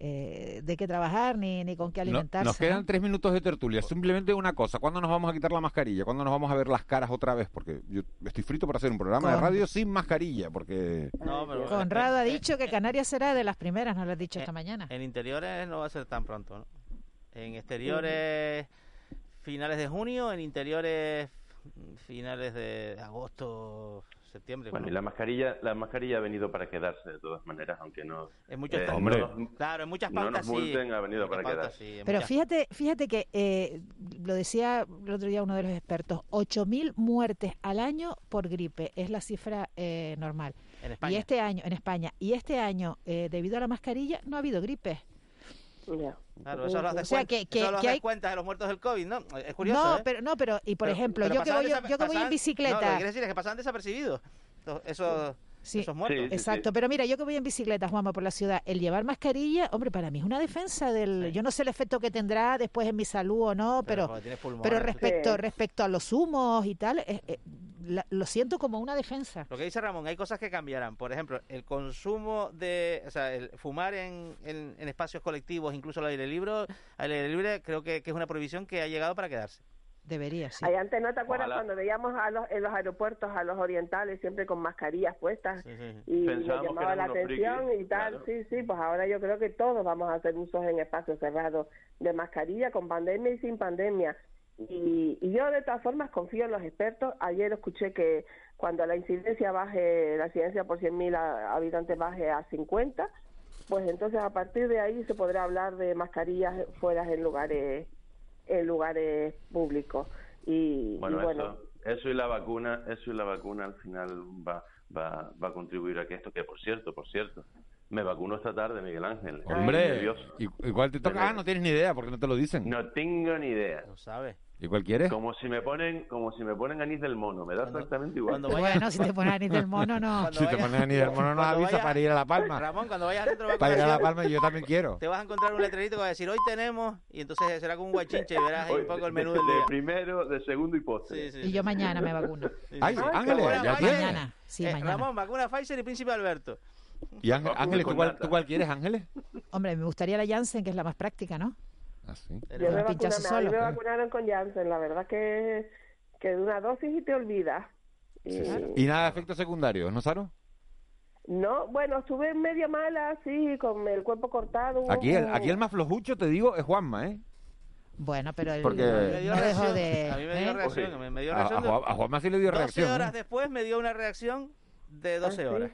eh, de qué trabajar ni, ni con qué No- alimentarse. nos quedan ¿no? tres minutos de tertulia. Simplemente una cosa. ¿Cuándo nos vamos a quitar la mascarilla? ¿Cuándo nos vamos a ver las caras otra vez? Porque yo estoy frito para hacer un programa de radio sin mascarilla. Porque No, pero- Conrado ha eh, dicho que Canarias será de las primeras, nos lo has dicho esta mañana. En interiores no va a ser tan pronto, ¿no? En exteriores finales de junio, en interiores finales de agosto, septiembre. Bueno, y la mascarilla, la mascarilla ha venido para quedarse de todas maneras, aunque no. En muchos eh, no nos- Claro, en muchas no pautas nos sí. multen, ha venido En para pautas quedarse. sí, Pero muchas- fíjate, fíjate que eh, lo decía el otro día uno de los expertos, 8.000 muertes al año por gripe es la cifra eh, normal. En España. Y este año, en España, y este año, eh, debido a la mascarilla, no ha habido gripe. Claro, eso lo O haces sea, cuenta, que- que- eso lo que hay- cuenta de los muertos del COVID, ¿no? Es curioso, no, ¿eh? pero no, pero y por Pero- ejemplo, pero yo que voy yo, yo que voy en bicicleta. No, lo que quiero decir es que pasaban desapercibidos. Esos, esos, Sí, esos muertos. exacto. Pero mira, yo que voy en bicicleta, Juanma, por la ciudad, el llevar mascarilla, hombre, para mí es una defensa del... Yo no sé el efecto que tendrá después en mi salud o no, pero, pero respecto, Sí. respecto a los humos y tal, eh, eh, la- lo siento como una defensa. Lo que dice Ramón, hay cosas que cambiarán. Por ejemplo, el consumo de, o sea, el fumar en, en, en espacios colectivos, incluso al aire libre, al aire libre, creo que, que es una prohibición que ha llegado para quedarse. Debería, sí. Ahí antes no te acuerdas Ojalá. cuando veíamos a los, en los aeropuertos a los orientales siempre con mascarillas puestas y me Pensábamos que llamaba la atención frikis, y tal. Sí, sí, pues ahora yo creo que todos vamos a hacer usos en espacios cerrados de mascarilla con pandemia y sin pandemia. Y, y yo de todas formas confío en los expertos. Ayer escuché que cuando la incidencia baje, la incidencia por 100.000 a- habitantes baje a 50, pues entonces a partir de ahí se podrá hablar de mascarillas fuera en lugares en lugares públicos. Y y Bueno, eso, eso y la vacuna, eso y la vacuna al final va, va, va a contribuir a que esto, que por cierto, por cierto, Me vacuno esta tarde, Miguel Ángel. Hombre. ¿y, y cuál te toca? Ah, no tienes ni idea porque no te lo dicen. No tengo ni idea. Lo sabes. ¿Y cuál quieres? Como si me ponen, como si me ponen anís del mono, me da exactamente igual. Bueno, si te pones anís del mono, no. [laughs] Si te pones ni del mono, no cuando avisa vaya- para ir a La Palma. Ramón, cuando vayas al centro de Para ir a La Palma yo también [laughs] quiero. te vas a encontrar un letrerito que va a decir hoy tenemos y entonces será como un guachinche y verás ahí Hoy, un poco el de- menú del de primero, de segundo y postre. Sí, sí, Y yo mañana me vacuno. Ay. Ángeles, ya tienes. Mañana, sí, Eh, mañana. Ramón, vacuna Pfizer y Príncipe Alberto. ¿Y Ángel- Ángeles, con ¿tú cuál, tú cuál quieres, Ángeles? Hombre, me gustaría la Janssen, que es la más práctica, ¿no? Ah, sí. Yo me, Un vacuna, pinchazo a mí solo. me vacunaron con Janssen, la verdad que, que de una dosis y te olvidas. Y- ¿Y nada de efectos secundarios, no, Saro? No, bueno, estuve medio mala, así, con el cuerpo cortado. Aquí el, aquí el más flojucho, te digo, es Juanma, ¿eh? Bueno, pero el, Porque- Me dio reacción. de... A mí me dio ¿eh? reacción. me- dio A, reacción a a Juanma sí le dio 12 reacción. horas ¿eh? después me dio una reacción de 12 ¿Ah, sí? horas.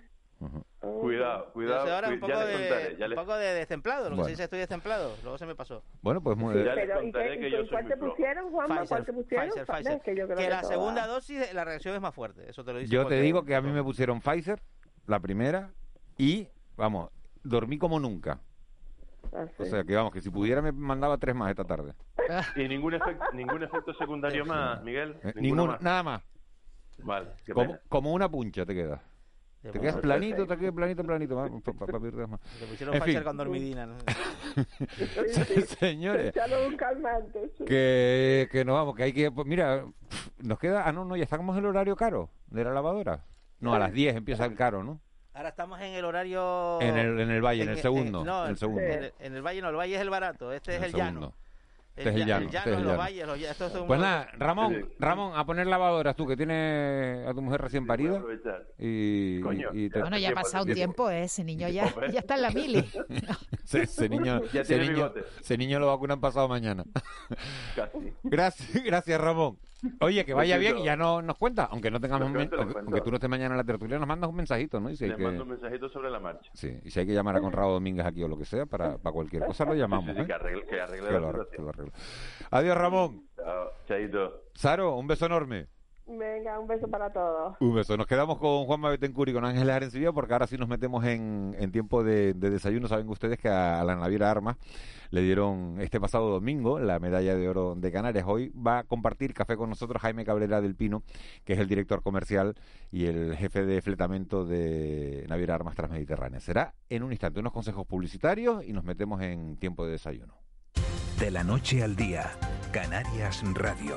Cuidado, cuidado, 12 horas, un poco, ya les contaré, de, ya un poco de destemplado. Lo que Bueno. se dice estoy destemplado. Luego se me pasó. Bueno, pues muy... Ya les Pero, ¿y, contaré qué, que y yo cuál te pusieron, Juanma? ¿Cuál Pfizer, te pusieron? Pfizer, Pfizer. que yo creo Que que la segunda dosis, la reacción es más fuerte. Eso te lo dice Yo te digo que a mí me pusieron Pfizer, la primera, y, vamos, dormí como nunca. Ah, O sí. sea, que vamos, que si pudiera me mandaba tres más esta tarde. [laughs] Y ningún efecto, ningún efecto secundario más, Miguel. Eh, más. nada más. Vale, Como, una puncha te quedas. Te Te quedas planito, [laughs] te quedas planito, planito. va, pa- pa- pa- pa- más. Te pusieron En Pfizer fin. con dormidina. ¿no? [laughs] Señores, que, que nos vamos, que hay que... pues mira, nos queda... Ah, no, no, ya estamos en el horario caro de la lavadora. No, a las 10 empieza el caro, ¿no? Ahora estamos en el horario... En el, en el valle, en el segundo. no, en el segundo. En el, en el valle no, el valle es el barato. Este es el llano. Segundo. Este es el llano, El este es el los llano. valles, los, estos son Pues nada, Ramón, Ramón, a poner lavadoras tú, que tienes a tu mujer recién parida. aprovechar. Y, Coño, y te- Bueno, ya ha pasado un tiempo, ¿eh? Ese niño ya, ya está en la mili. [laughs] [laughs] ese, ese niño, Ya ese, niño, ese niño lo vacunan pasado mañana. Casi. [laughs] Gracias, gracias Ramón. Oye, que vaya bien y ya no nos cuenta, aunque no tengamos, aunque, aunque tú no estés mañana en la tertulia, nos mandas un mensajito, ¿no? Y si Les que, mando un mensajito sobre la marcha. sí, y si hay que llamar a Conrado Domínguez aquí o lo que sea, para, para cualquier cosa lo llamamos, [laughs] Sí, sí, ¿eh? que arregle, que arregle Que la lo arregle. Adiós Ramón. Chao, chaito. Saro, un beso enorme. Venga, un beso para todos. Un beso. Nos quedamos con Juanma Betancourt y con Ángeles Arencibia porque ahora sí nos metemos en, en tiempo de, de desayuno. Saben ustedes que a, la Naviera Armas le dieron este pasado domingo la medalla de oro de Canarias. Hoy va a compartir café con nosotros Jaime Cabrera del Pino, que es el director comercial y el jefe de fletamento de Naviera Armas Transmediterránea. Será en un instante unos consejos publicitarios y nos metemos en tiempo de desayuno. De la noche al día, Canarias Radio.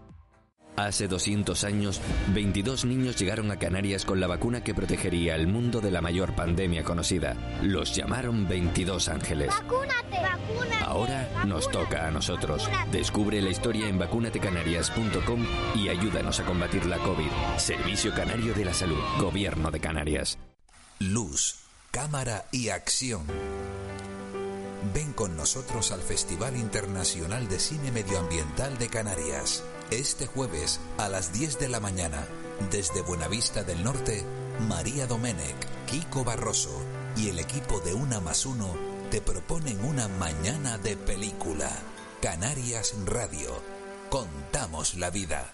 Hace 200 años, 22 niños llegaron a Canarias con la vacuna que protegería al mundo de la mayor pandemia conocida. Los llamaron 22 ángeles. ¡Vacúnate! ¡Vacúnate! Ahora nos toca a nosotros. Descubre la historia en vacunatecanarias.com y ayúdanos a combatir la COVID. Servicio Canario de la Salud. Gobierno de Canarias. Luz, cámara y acción. Ven con nosotros al Festival Internacional de Cine Medioambiental de Canarias. Este jueves a las 10 de la mañana, desde Buenavista del Norte, María Domenech, Kiko Barroso y el equipo de Una más Uno te proponen una mañana de película. Canarias Radio. Contamos la vida.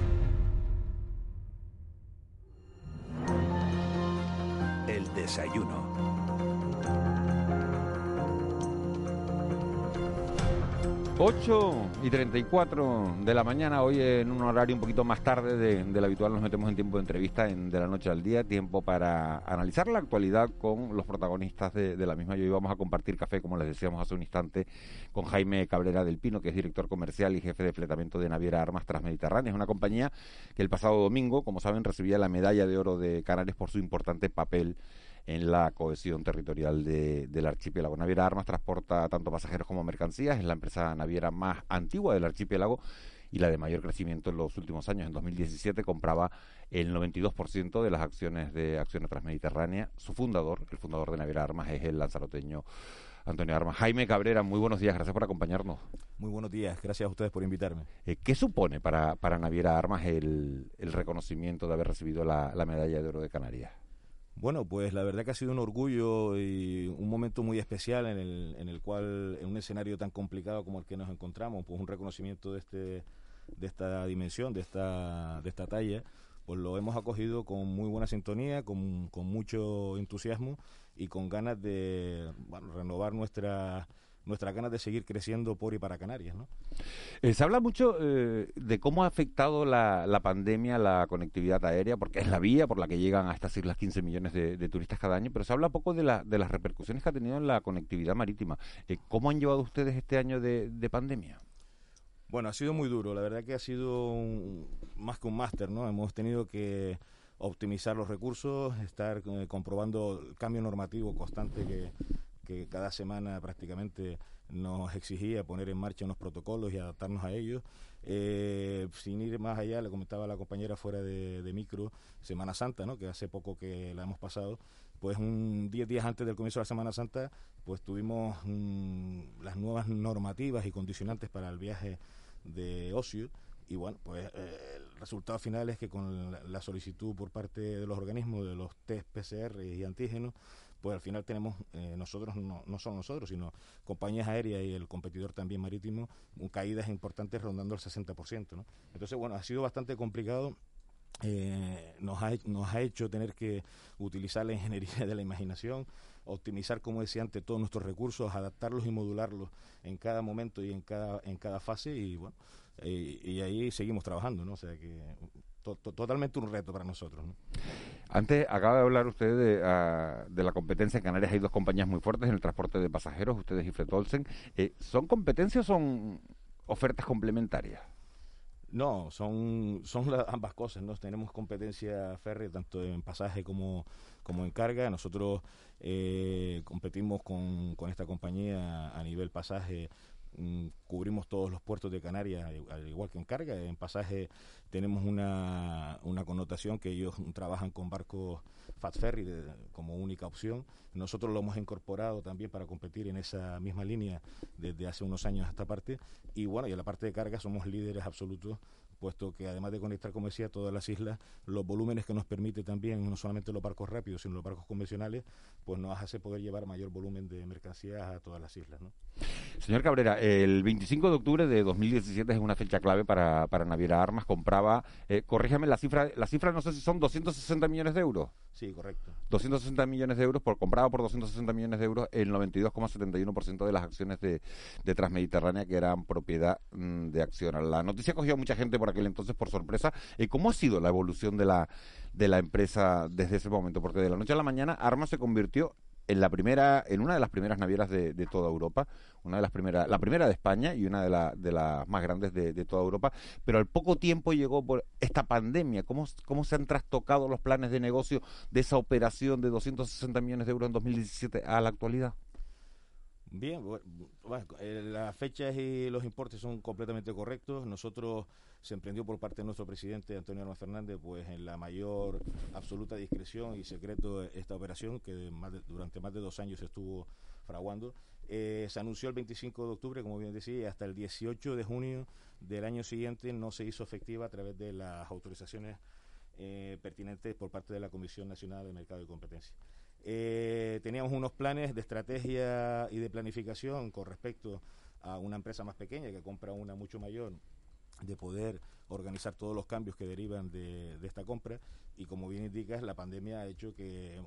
Desayuno. 8 y 34 de la mañana, hoy en un horario un poquito más tarde de, del habitual nos metemos en tiempo de entrevista en De la Noche al Día, tiempo para analizar la actualidad con los protagonistas de, de la misma. Y hoy vamos a compartir café, como les decíamos hace un instante, con Jaime Cabrera del Pino, que es director comercial y jefe de fletamiento de Naviera Armas Transmediterránea. Es una compañía que el pasado domingo, como saben, recibía la medalla de oro de Canarias por su importante papel en la cohesión territorial de, del archipiélago. Naviera Armas transporta tanto pasajeros como mercancías, es la empresa naviera más antigua del archipiélago y la de mayor crecimiento en los últimos años. En 2017 compraba el 92% de las acciones de Acciones Transmediterránea. Su fundador, el fundador de Naviera Armas, es el lanzaroteño Antonio Armas. Jaime Cabrera, muy buenos días, gracias por acompañarnos. Muy buenos días, gracias a ustedes por invitarme. Eh, ¿Qué supone para, para Naviera Armas el, el reconocimiento de haber recibido la, la medalla de oro de Canarias? Bueno, pues la verdad que ha sido un orgullo y un momento muy especial en el, en el cual, en un escenario tan complicado como el que nos encontramos, pues un reconocimiento de, este, de esta dimensión, de esta, de esta talla, pues lo hemos acogido con muy buena sintonía, con, con mucho entusiasmo y con ganas de bueno, renovar nuestra nuestras ganas de seguir creciendo por y para Canarias. ¿no? Eh, se habla mucho eh, de cómo ha afectado la, la, pandemia la conectividad aérea, porque es la vía por la que llegan a estas islas 15 millones de, de turistas cada año, pero se habla poco de, la, de las repercusiones que ha tenido en la conectividad marítima. Eh, ¿Cómo han llevado ustedes este año de, de, pandemia? Bueno, ha sido muy duro, la verdad que ha sido un, más que un máster, ¿no? Hemos tenido que optimizar los recursos, estar eh, comprobando el cambio normativo constante que, que cada semana prácticamente nos exigía poner en marcha unos protocolos y adaptarnos a ellos. Eh, sin ir más allá, le comentaba la compañera fuera de, micro, Semana Santa, ¿no? que hace poco que la hemos pasado, pues un 10 días antes del comienzo de la Semana Santa, pues tuvimos las nuevas normativas y condicionantes para el viaje de ocio y bueno, pues eh, el resultado final es que con la, la, solicitud por parte de los organismos de los test PCR y antígenos, pues al final tenemos, eh, nosotros, no, no solo nosotros, sino compañías aéreas y el competidor también marítimo, caídas importantes rondando el 60%. ¿no? Entonces, bueno, ha sido bastante complicado eh, nos, ha, nos ha hecho tener que utilizar la ingeniería de la imaginación, optimizar, como decía antes, todos nuestros recursos, adaptarlos y modularlos en cada momento y en cada, en cada fase y bueno, eh, y ahí seguimos trabajando, ¿no? O sea que to, to, totalmente un reto para nosotros. ¿no? Antes acaba de hablar usted de, uh, de, la competencia en Canarias. Hay dos compañías muy fuertes en el transporte de pasajeros, ustedes y Fretolsen. Eh, ¿Son competencias o son ofertas complementarias? No, son, son la, ambas cosas. ¿no? Tenemos competencia férrea tanto en pasaje como, como en carga. Nosotros eh, competimos con, con esta compañía a nivel pasaje cubrimos todos los puertos de Canarias, al igual que en carga. En pasaje tenemos una, una connotación que ellos trabajan con barcos Fat Ferry de, como única opción. Nosotros lo hemos incorporado también para competir en esa misma línea desde hace unos años a esta parte. Y bueno, y en la parte de carga somos líderes absolutos puesto que además de conectar, como decía, todas las islas, los volúmenes que nos permite también, no solamente los barcos rápidos, sino los barcos convencionales, pues nos hace poder llevar mayor volumen de mercancías a todas las islas. ¿no? Señor Cabrera, el 25 de octubre de 2017 es una fecha clave para, para Naviera Armas. Compraba, eh, corríjame la cifra, la cifra no sé si son 260 millones de euros. Sí, correcto. 260 millones de euros, por compraba por 260 millones de euros el 92,71% de las acciones de, de Transmediterránea que eran propiedad mmm, de Acciona. La noticia cogió a mucha gente por aquel entonces por sorpresa. Eh, ¿Cómo ha sido la evolución de la, de la empresa desde ese momento? Porque de la noche a la mañana Armas se convirtió en la primera, en una de las primeras navieras de, toda Europa, una de las primeras, la primera de España y una de, la, de las más grandes de, de, toda Europa, pero al poco tiempo llegó por esta pandemia. ¿Cómo, ¿Cómo se han trastocado los planes de negocio de esa operación de 260 millones de euros en 2017 a la actualidad? Bien, bueno, eh, las fechas y los importes son completamente correctos. Nosotros se emprendió por parte de nuestro presidente Antonio Armas Fernández, pues en la mayor absoluta discreción y secreto esta operación que durante más de dos años estuvo fraguando. Eh, se anunció el 25 de octubre, como bien decía, y hasta el 18 de junio del año siguiente no se hizo efectiva a través de las autorizaciones eh, pertinentes por parte de la Comisión Nacional de Mercado y Competencia. Eh, teníamos unos planes de estrategia y de planificación con respecto a una empresa más pequeña que compra una mucho mayor de poder organizar todos los cambios que derivan de, de, esta compra. Y como bien indicas la pandemia ha hecho que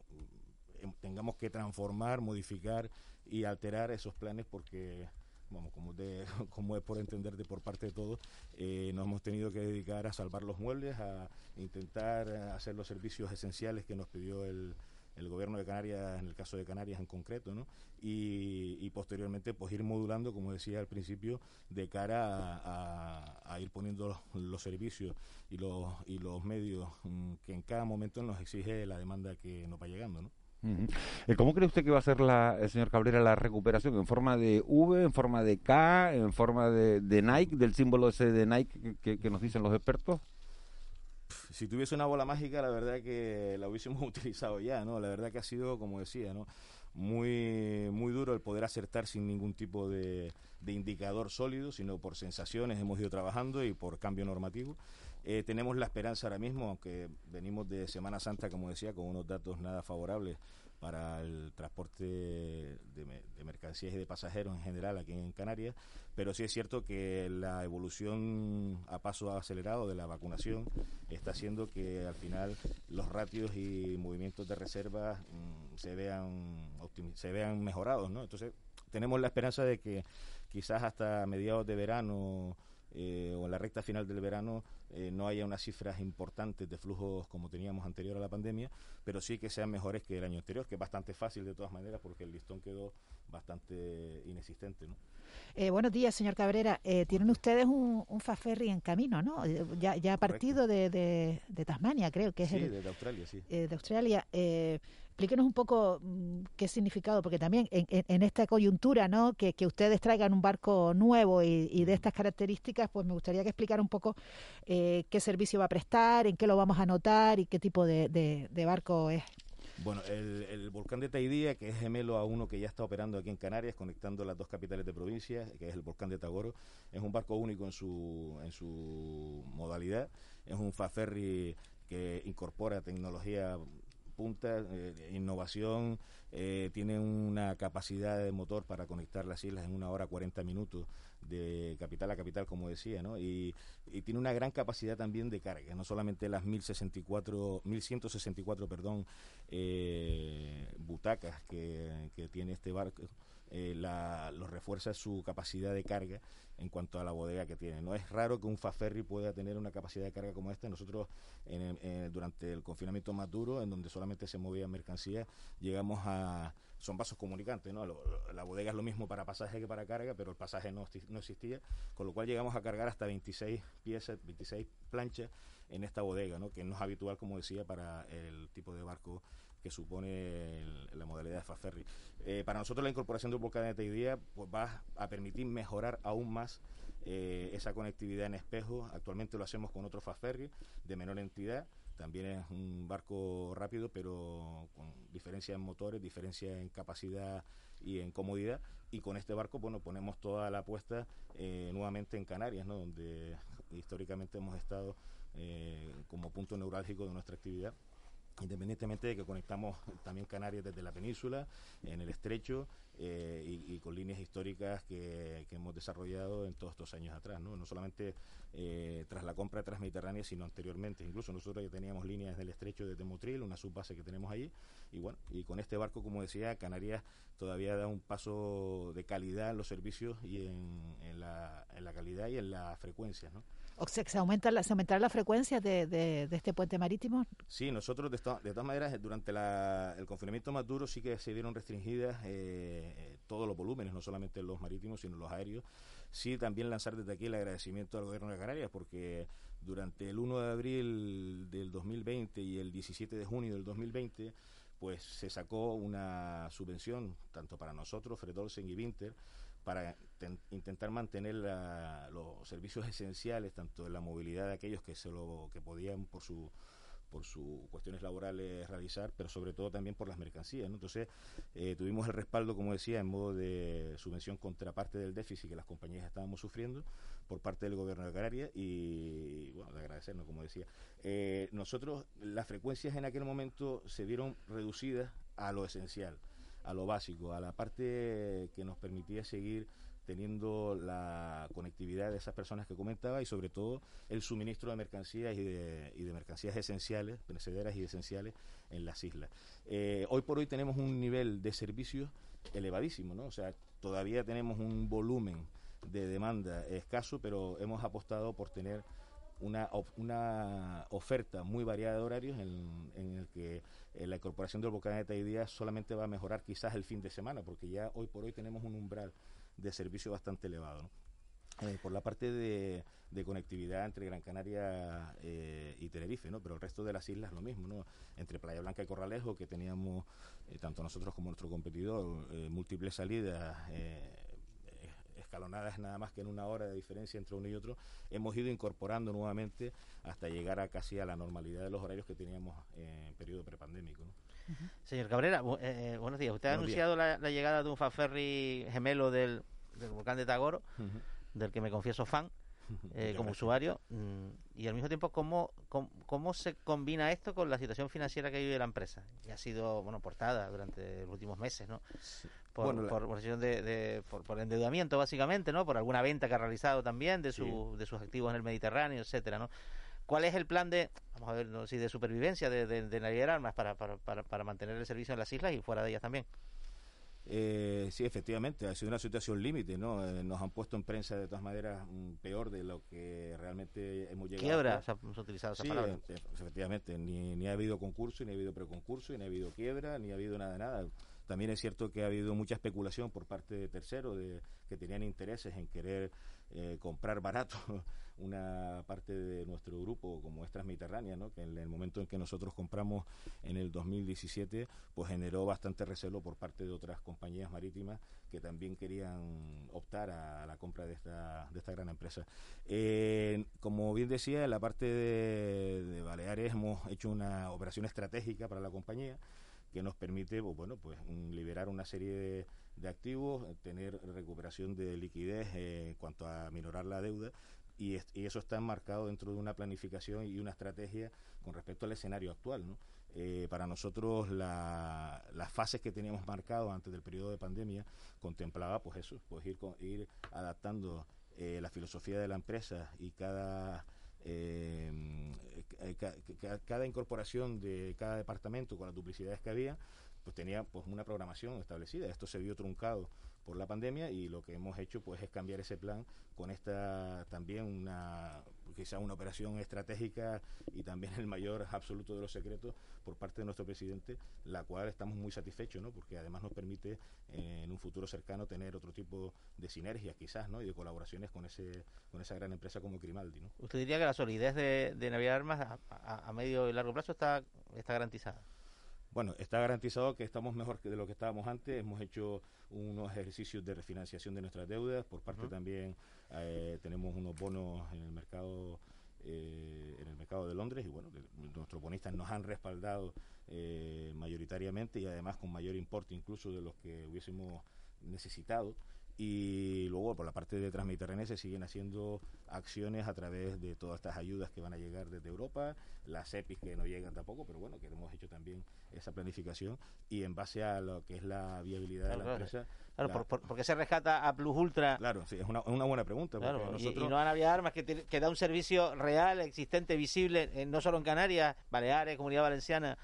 tengamos que transformar, modificar y alterar esos planes porque vamos, como, de, [laughs] como es por entender de por parte de todos, eh, nos hemos tenido que dedicar a salvar los muebles, a intentar hacer los servicios esenciales que nos pidió el, el gobierno de Canarias, en el caso de Canarias en concreto, ¿no? Y, posteriormente pues ir modulando, como decía al principio, de cara a, ir poniendo los, servicios y los, y los medios mm, que en cada momento nos exige la demanda que nos va llegando, ¿no? Eh, ¿Cómo cree usted que va a ser, la, el señor Cabrera, la recuperación? ¿En forma de V, en forma de K, en forma de, Nike, del símbolo ese de Nike que nos dicen los expertos? Si tuviese una bola mágica, la verdad que la hubiésemos [laughs] utilizado ya, ¿no? La verdad que ha sido, como decía, ¿no? Muy, muy duro el poder acertar sin ningún tipo de, indicador sólido, sino por sensaciones hemos ido trabajando y por cambio normativo. Eh, tenemos la esperanza ahora mismo, aunque venimos de Semana Santa, como decía, con unos datos nada favorables para el transporte de, mercancías y de pasajeros en general aquí en Canarias, pero sí es cierto que la evolución a paso acelerado de la vacunación está haciendo que al final los ratios y movimientos de reserva mm, se vean se vean mejorados, ¿no? Entonces tenemos la esperanza de que quizás hasta mediados de verano eh, o en la recta final del verano eh, no haya unas cifras importantes de flujos como teníamos anterior a la pandemia, pero sí que sean mejores que el año anterior, que es bastante fácil de todas maneras porque el listón quedó bastante inexistente. ¿no? Eh, buenos días, señor Cabrera. tienen ustedes un, un Faferri en camino, ¿no? Ya, ya partido de, de, Tasmania, creo que es. Sí, de, Australia, sí. de Australia. Explíquenos un poco mm, qué significado, porque también en, esta coyuntura, ¿no? Que, ustedes traigan un barco nuevo y, de estas características, pues me gustaría que explicara un poco eh, qué servicio va a prestar, en qué lo vamos a anotar y qué tipo de, barco es. Bueno, el, volcán de Taidía, que es gemelo a uno que ya está operando aquí en Canarias, conectando las dos capitales de provincia, que es el volcán de Tagoro, es un barco único en su, en su modalidad, es un faferry que incorpora tecnología punta, eh, innovación, eh, tiene una capacidad de motor para conectar las islas en una hora 40 minutos de capital a capital, como decía, ¿no? Y, tiene una gran capacidad también de carga, no solamente las 1064, 1164, perdón, eh, butacas que, que tiene este barco, eh, la, lo refuerza su capacidad de carga en cuanto a la bodega que tiene. No es raro que un Faferri pueda tener una capacidad de carga como esta. Nosotros, durante el confinamiento más duro, en donde solamente se movía mercancía, llegamos a. Son vasos comunicantes, ¿no? la bodega es lo mismo para pasaje que para carga, pero el pasaje no, no existía, con lo cual llegamos a cargar hasta 26 piezas, 26 planchas en esta bodega, ¿no? que no es habitual, como decía, para el tipo de barco que supone la modalidad de Faferri. Eh, para nosotros la incorporación del volcán de Teidía pues, va a permitir mejorar aún más eh, esa conectividad en espejo. Actualmente lo hacemos con otro Faferri de menor entidad. También es un barco rápido, pero con diferencia en motores, diferencia en capacidad y en comodidad. Y con este barco, bueno, ponemos toda la apuesta eh, nuevamente en Canarias, ¿no? donde históricamente hemos estado como punto neurálgico de nuestra actividad independientemente de que conectamos también Canarias desde la península, en el estrecho eh, y, con líneas históricas que, hemos desarrollado en todos estos años atrás, no, no solamente eh, tras la compra transmediterránea, sino anteriormente. Incluso nosotros ya teníamos líneas del estrecho de Temotril, una subbase que tenemos allí, y bueno, y con este barco, como decía, Canarias todavía da un paso de calidad en los servicios y en, la, calidad y en la frecuencia, ¿no? O sea, ¿se, aumenta la, ¿se aumentará la frecuencia de, de, este puente marítimo? Sí, nosotros de, de todas maneras durante el confinamiento más duro sí que se vieron restringidas eh, eh, todos los volúmenes, no solamente los marítimos, sino los aéreos. Sí, también lanzar desde aquí el agradecimiento al gobierno de Canarias porque durante el 1 de abril del 2020 y el 17 de junio del 2020 pues se sacó una subvención tanto para nosotros, Fredolsen y Winter, para intentar mantener los servicios [laughs] esenciales, tanto de la movilidad de aquellos que se lo que podían por su por sus cuestiones laborales realizar, pero sobre todo también por las mercancías. Entonces, eh, tuvimos el respaldo, como decía, en modo de subvención contra parte del déficit que las compañías estábamos sufriendo por parte del gobierno de Canarias y, bueno, de agradecernos, como decía. Eh, nosotros, las frecuencias en aquel momento se vieron reducidas a lo esencial a lo básico, a la parte que nos permitía seguir teniendo la conectividad de esas personas que comentaba y sobre todo el suministro de mercancías y de, y de mercancías esenciales, perecederas y esenciales en las islas. Eh, hoy por hoy tenemos un nivel de servicios elevadísimo, ¿no? O sea, todavía tenemos un volumen de demanda escaso, pero hemos apostado por tener una, oferta muy variada de horarios en, el que eh, la incorporación del volcán de Taidía solamente va a mejorar quizás el fin de semana, porque ya hoy por hoy tenemos un umbral de servicio bastante elevado. Eh, por la parte de, conectividad entre Gran Canaria eh, y Tenerife, ¿no? Pero el resto de las islas lo mismo, ¿no? Entre Playa Blanca y Corralejo, que teníamos, tanto nosotros como nuestro competidor, múltiples salidas escalonadas nada más que en una hora de diferencia entre uno y otro, hemos ido incorporando nuevamente hasta llegar a casi a la normalidad de los horarios que teníamos en periodo prepandémico. Señor Cabrera, eh, buenos días. Usted ha anunciado la, llegada de un fanferry gemelo del, volcán de Tagoro, del que me confieso fan. [laughs] Eh, como usuario mm, y al mismo tiempo cómo, cómo, se combina esto con la situación financiera que vive la empresa y ha sido bueno portada durante los últimos meses no por, por, de, por, endeudamiento básicamente, ¿no? Por alguna venta que ha realizado también de, su, de sus activos en el Mediterráneo, etcétera, ¿no? ¿Cuál es el plan de, vamos a ver, no si de supervivencia de, de, de Armas para, para, para, mantener el servicio en las islas y fuera de ellas también? Eh, sí, efectivamente, ha sido una situación límite, ¿no? Eh, nos han puesto en prensa de todas maneras peor de lo que realmente hemos llegado. Quiebra, se ha utilizado esa sí, palabra. Eh, efectivamente, ni, ni ha habido concurso, ni ha habido preconcurso, ni ha habido quiebra, ni ha habido nada, nada. También es cierto que ha habido mucha especulación por parte de terceros de, que tenían intereses en querer eh, comprar barato [laughs] una parte de nuestro grupo como es Mediterránea, ¿no? que en el momento en que nosotros compramos en el 2017, pues generó bastante recelo por parte de otras compañías marítimas que también querían optar a, la compra de esta, de esta gran empresa. Como bien decía, en la parte de, de Baleares hemos hecho una operación estratégica para la compañía que nos permite pues, bueno, pues, liberar una serie de, activos, tener recuperación de liquidez eh, en cuanto a minorar la deuda. Y, eso está enmarcado dentro de una planificación y una estrategia con respecto al escenario actual. ¿no? Eh, para nosotros la, las fases que teníamos marcado antes del periodo de pandemia contemplaba pues eso, pues ir, ir adaptando eh, la filosofía de la empresa y cada eh, cada incorporación de cada departamento con las duplicidades que había, pues tenía pues una programación establecida. Esto se vio truncado por la pandemia y lo que hemos hecho pues es cambiar ese plan con esta también una quizá una operación estratégica y también el mayor absoluto de los secretos por parte de nuestro presidente, la cual estamos muy satisfechos, ¿no? Porque además nos permite eh, en un futuro cercano tener otro tipo de sinergias quizás, ¿no? Y de colaboraciones con ese con esa gran empresa como Grimaldi, ¿no? ¿Usted diría que la solidez de, de Navidad Armas a, medio y largo plazo está está garantizada? Bueno, está garantizado que estamos mejor que de lo que estábamos antes. Hemos hecho unos ejercicios de refinanciación de nuestras deudas. Por parte también eh, tenemos unos bonos en el mercado eh, en el mercado de Londres y bueno, nuestros bonistas nos han respaldado eh, mayoritariamente y además con mayor importe incluso de los que hubiésemos necesitado y luego por la parte de Transmediterránea se siguen haciendo acciones a través de todas estas ayudas que van a llegar desde Europa, las EPIs que no llegan tampoco, pero bueno, que hemos hecho también esa planificación y en base a lo que es la viabilidad de la empresa. Claro, por, qué se rescata a Plus Ultra? Claro, sí, es una, una buena pregunta. nosotros... y, no a Navidad Armas, que, que da un servicio real, existente, visible, no solo en Canarias, Baleares, Comunidad Valenciana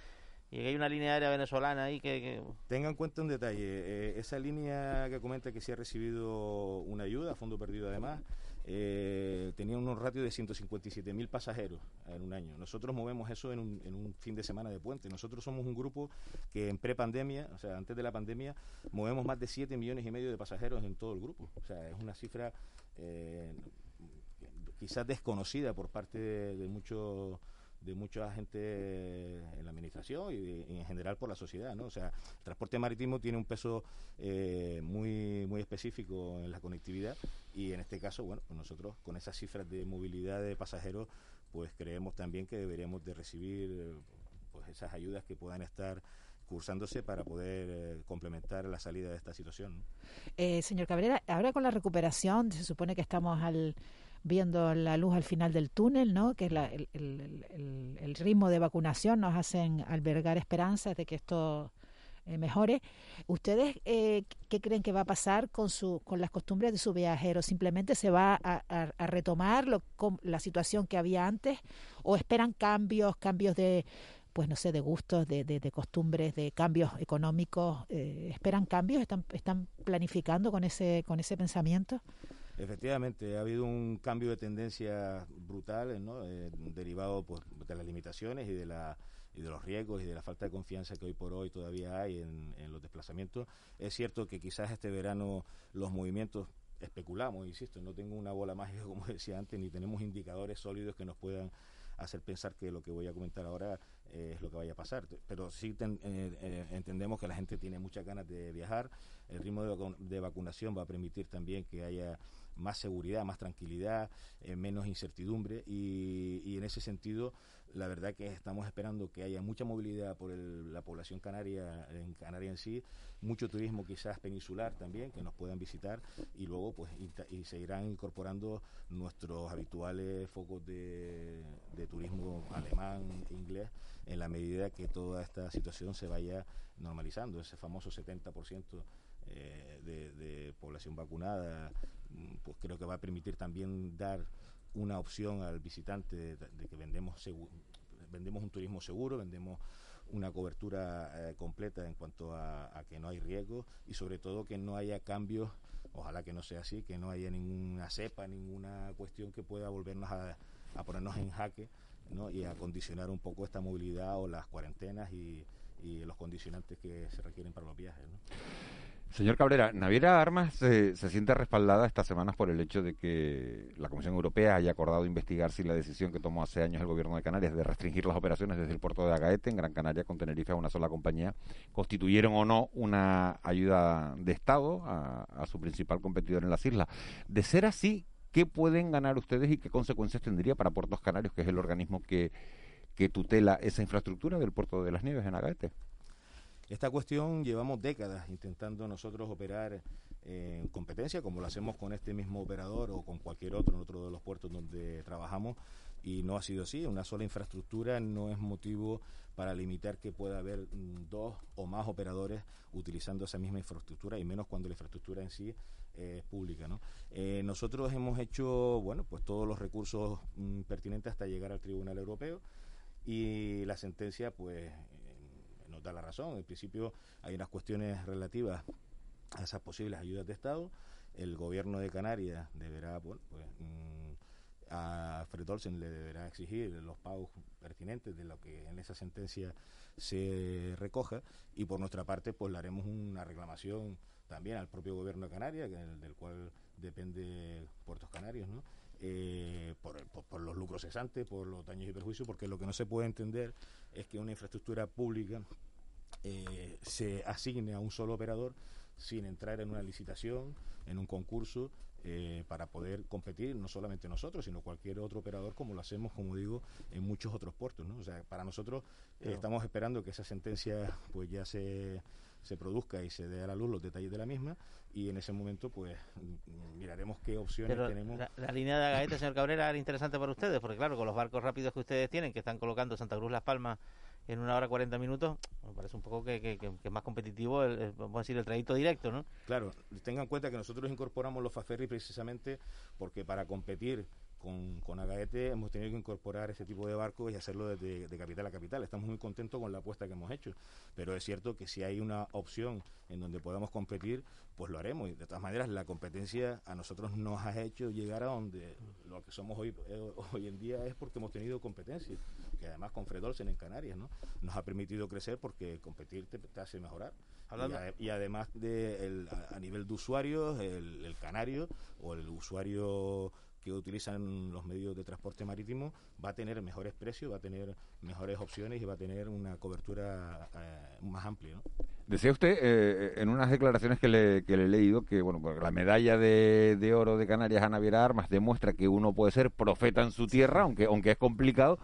y hay una línea aérea venezolana ahí que... Tengan en cuenta un detalle, eh, esa línea que comenta que sí ha recibido una ayuda, fondo perdido además, eh, tenía unos ratios de 157 mil pasajeros en un año. Nosotros movemos eso en un, en un fin de semana de puente. Nosotros somos un grupo que en prepandemia, o sea, antes de la pandemia, movemos más de 7 millones y medio de pasajeros en todo el grupo. O sea, es una cifra eh, quizás desconocida por parte de muchos de mucha gente en la administración y, en general por la sociedad, ¿no? O sea, el transporte marítimo tiene un peso eh, muy muy específico en la conectividad y en este caso, bueno, pues nosotros con esas cifras de movilidad de pasajeros, pues creemos también que deberíamos de recibir pues esas ayudas que puedan estar cursándose para poder eh, complementar la salida de esta situación. Eh, señor Cabrera, ahora con la recuperación, se supone que estamos al viendo la luz al final del túnel, ¿no? que el, el, ritmo de vacunación nos hacen albergar esperanzas de que esto eh, mejore. ¿Ustedes eh, qué creen que va a pasar con, su, con las costumbres de su viajero? ¿Simplemente se va a, a, retomar lo, con la situación que había antes o esperan cambios, cambios de, pues no sé, de gustos, de, de, costumbres, de cambios económicos? Eh, ¿Esperan cambios? ¿Están, ¿Están planificando con ese, con ese pensamiento? Efectivamente, ha habido un cambio de tendencia brutal, ¿no? derivado pues, de las limitaciones y de la y de los riesgos y de la falta de confianza que hoy por hoy todavía hay en, los desplazamientos. Es cierto que quizás este verano los movimientos especulamos, insisto, no tengo una bola mágica [laughs] como decía antes, ni tenemos indicadores sólidos que nos puedan hacer pensar que lo que voy a comentar ahora es lo que vaya a pasar. Pero sí eh, eh, entendemos que la gente tiene muchas ganas de viajar, el ritmo de, vacunación va a permitir también que haya más seguridad, más tranquilidad, eh, menos incertidumbre. Y, y en ese sentido la verdad que estamos esperando que haya mucha movilidad por la población canaria, en Canarias en sí, mucho turismo quizás peninsular también, que nos puedan visitar y luego pues y, se irán incorporando nuestros habituales focos de, turismo alemán, inglés, en la medida que toda esta situación se vaya normalizando, ese famoso 70% eh, de, de población vacunada, pues creo que va a permitir también dar una opción al visitante de, que vendemos vendemos un turismo seguro, vendemos una cobertura eh, completa en cuanto a, que no hay riesgo y sobre todo que no haya cambios, ojalá que no sea así, que no haya ninguna cepa, ninguna cuestión que pueda volvernos a, ponernos en jaque ¿no? y a condicionar un poco esta movilidad o las cuarentenas y, y los condicionantes que se requieren para los viajes. ¿no? Señor Cabrera, Naviera Armas se siente respaldada estas semanas por el hecho de que la Comisión Europea haya acordado investigar si la decisión que tomó hace años el gobierno de Canarias de restringir las operaciones desde el puerto de Agaete en Gran Canaria con Tenerife a una sola compañía constituyeron o no una ayuda de Estado a, a su principal competidor en las islas. De ser así, ¿qué pueden ganar ustedes y qué consecuencias tendría para Puertos Canarios, que es el organismo que, que tutela esa infraestructura del puerto de las Nieves en Agaete? Esta cuestión llevamos décadas intentando nosotros operar en competencia, como lo hacemos con este mismo operador o con cualquier otro en otro de los puertos donde trabajamos, y no ha sido así. Una sola infraestructura no es motivo para limitar que pueda haber mm, dos o más operadores utilizando esa misma infraestructura, y menos cuando la infraestructura en sí es pública. Eh, nosotros hemos hecho bueno, pues todos los recursos mm, pertinentes hasta llegar al Tribunal Europeo y la sentencia pues nos da la razón. En principio hay unas cuestiones relativas a esas posibles ayudas de Estado. El gobierno de Canarias deberá, bueno, pues, mm, a Fred Olsen le deberá exigir los pagos pertinentes de lo que en esa sentencia se recoja y por nuestra parte pues le haremos una reclamación también al propio gobierno de Canarias, del cual depende Puertos Canarios, ¿no? Eh, por, por, los lucros cesantes, por los daños y perjuicios, porque lo que no se puede entender es que una infraestructura pública eh, se asigne a un solo operador sin entrar en una licitación, en un concurso, eh, para poder competir, no solamente nosotros, sino cualquier otro operador, como lo hacemos, como digo, en muchos otros puertos. ¿no? O sea, para nosotros estamos esperando que esa sentencia pues ya se se produzca y se dé a la luz los detalles de la misma y en ese momento pues miraremos qué opciones tenemos. La, línea de Agaete, señor Cabrera, era interesante para ustedes porque claro, con los barcos rápidos que ustedes tienen, que están colocando Santa Cruz Las Palmas en una hora 40 minutos, me parece un poco que, que, es más competitivo el, vamos a decir, el trayecto directo, ¿no? Claro, tengan en cuenta que nosotros incorporamos los FAFERRI precisamente porque para competir con, con Agaete hemos tenido que incorporar ese tipo de barcos y hacerlo desde de capital a capital. Estamos muy contentos con la apuesta que hemos hecho, pero es cierto que si hay una opción en donde podamos competir, pues lo haremos. Y de todas maneras, la competencia a nosotros nos ha hecho llegar a donde lo que somos hoy, eh, hoy en día es porque hemos tenido competencia, que además con Fredolsen en Canarias, ¿no? Nos ha permitido crecer porque competir te, hace mejorar. Y, además de a, nivel de usuarios, el, el canario o el usuario que utilizan los medios de transporte marítimo va a tener mejores precios, va a tener mejores opciones y va a tener una cobertura eh, más amplia. ¿no? Decía usted eh, en unas declaraciones que le, que le he leído que bueno, pues la medalla de, oro de Canarias a Naviera Armas demuestra que uno puede ser profeta en su tierra, aunque, aunque es complicado.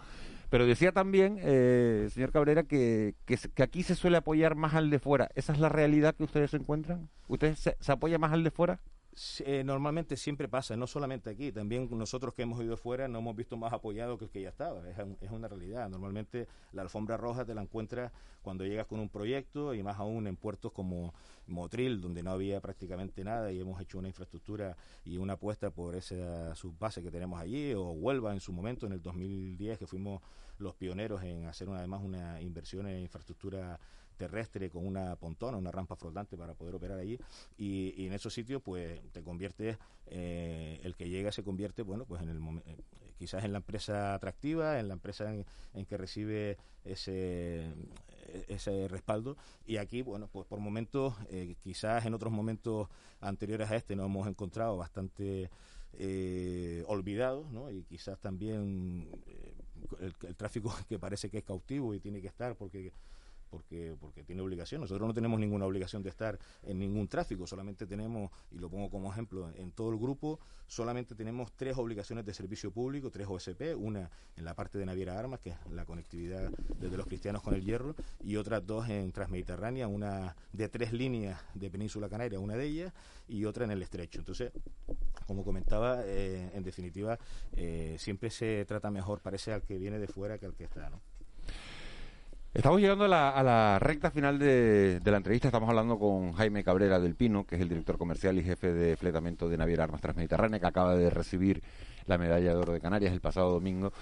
Pero decía también, eh, señor Cabrera, que, que, aquí se suele apoyar más al de fuera. ¿Esa es la realidad que ustedes encuentran? ¿Ustedes se, se apoya más al de fuera? Eh, normalmente siempre pasa, no solamente aquí, también nosotros que hemos ido fuera no hemos visto más apoyado que el que ya estaba, es, es, una realidad. Normalmente la alfombra roja te la encuentras cuando llegas con un proyecto y más aún en puertos como Motril, donde no había prácticamente nada y hemos hecho una infraestructura y una apuesta por esa subbase que tenemos allí, o Huelva en su momento, en el 2010, que fuimos los pioneros en hacer una, además una inversión en infraestructura terrestre con una pontona, una rampa flotante para poder operar allí y, en esos sitios pues te conviertes, eh, el que llega se convierte, bueno, pues en el eh, quizás en la empresa atractiva, en la empresa en, que recibe ese ese respaldo y aquí bueno pues por momentos eh, quizás en otros momentos anteriores a este nos hemos encontrado bastante eh, olvidados ¿no? y quizás también el, tráfico [laughs] que parece que es cautivo y tiene que estar porque porque, porque tiene obligación. Nosotros no tenemos ninguna obligación de estar en ningún tráfico, solamente tenemos, y lo pongo como ejemplo, en todo el grupo, solamente tenemos tres obligaciones de servicio público, tres OSP, una en la parte de Naviera Armas, que es la conectividad desde los cristianos con el hierro, y otras dos en Transmediterránea, una de tres líneas de Península Canaria, una de ellas, y otra en el estrecho. Entonces, como comentaba, eh, en definitiva, eh, siempre se trata mejor, parece al que viene de fuera que al que está, ¿no? Estamos llegando a la, recta final de, la entrevista. Estamos hablando con Jaime Cabrera del Pino, que es el director comercial y jefe de fletamento de Naviera Armas Transmediterránea, que acaba de recibir la medalla de oro de Canarias el pasado domingo.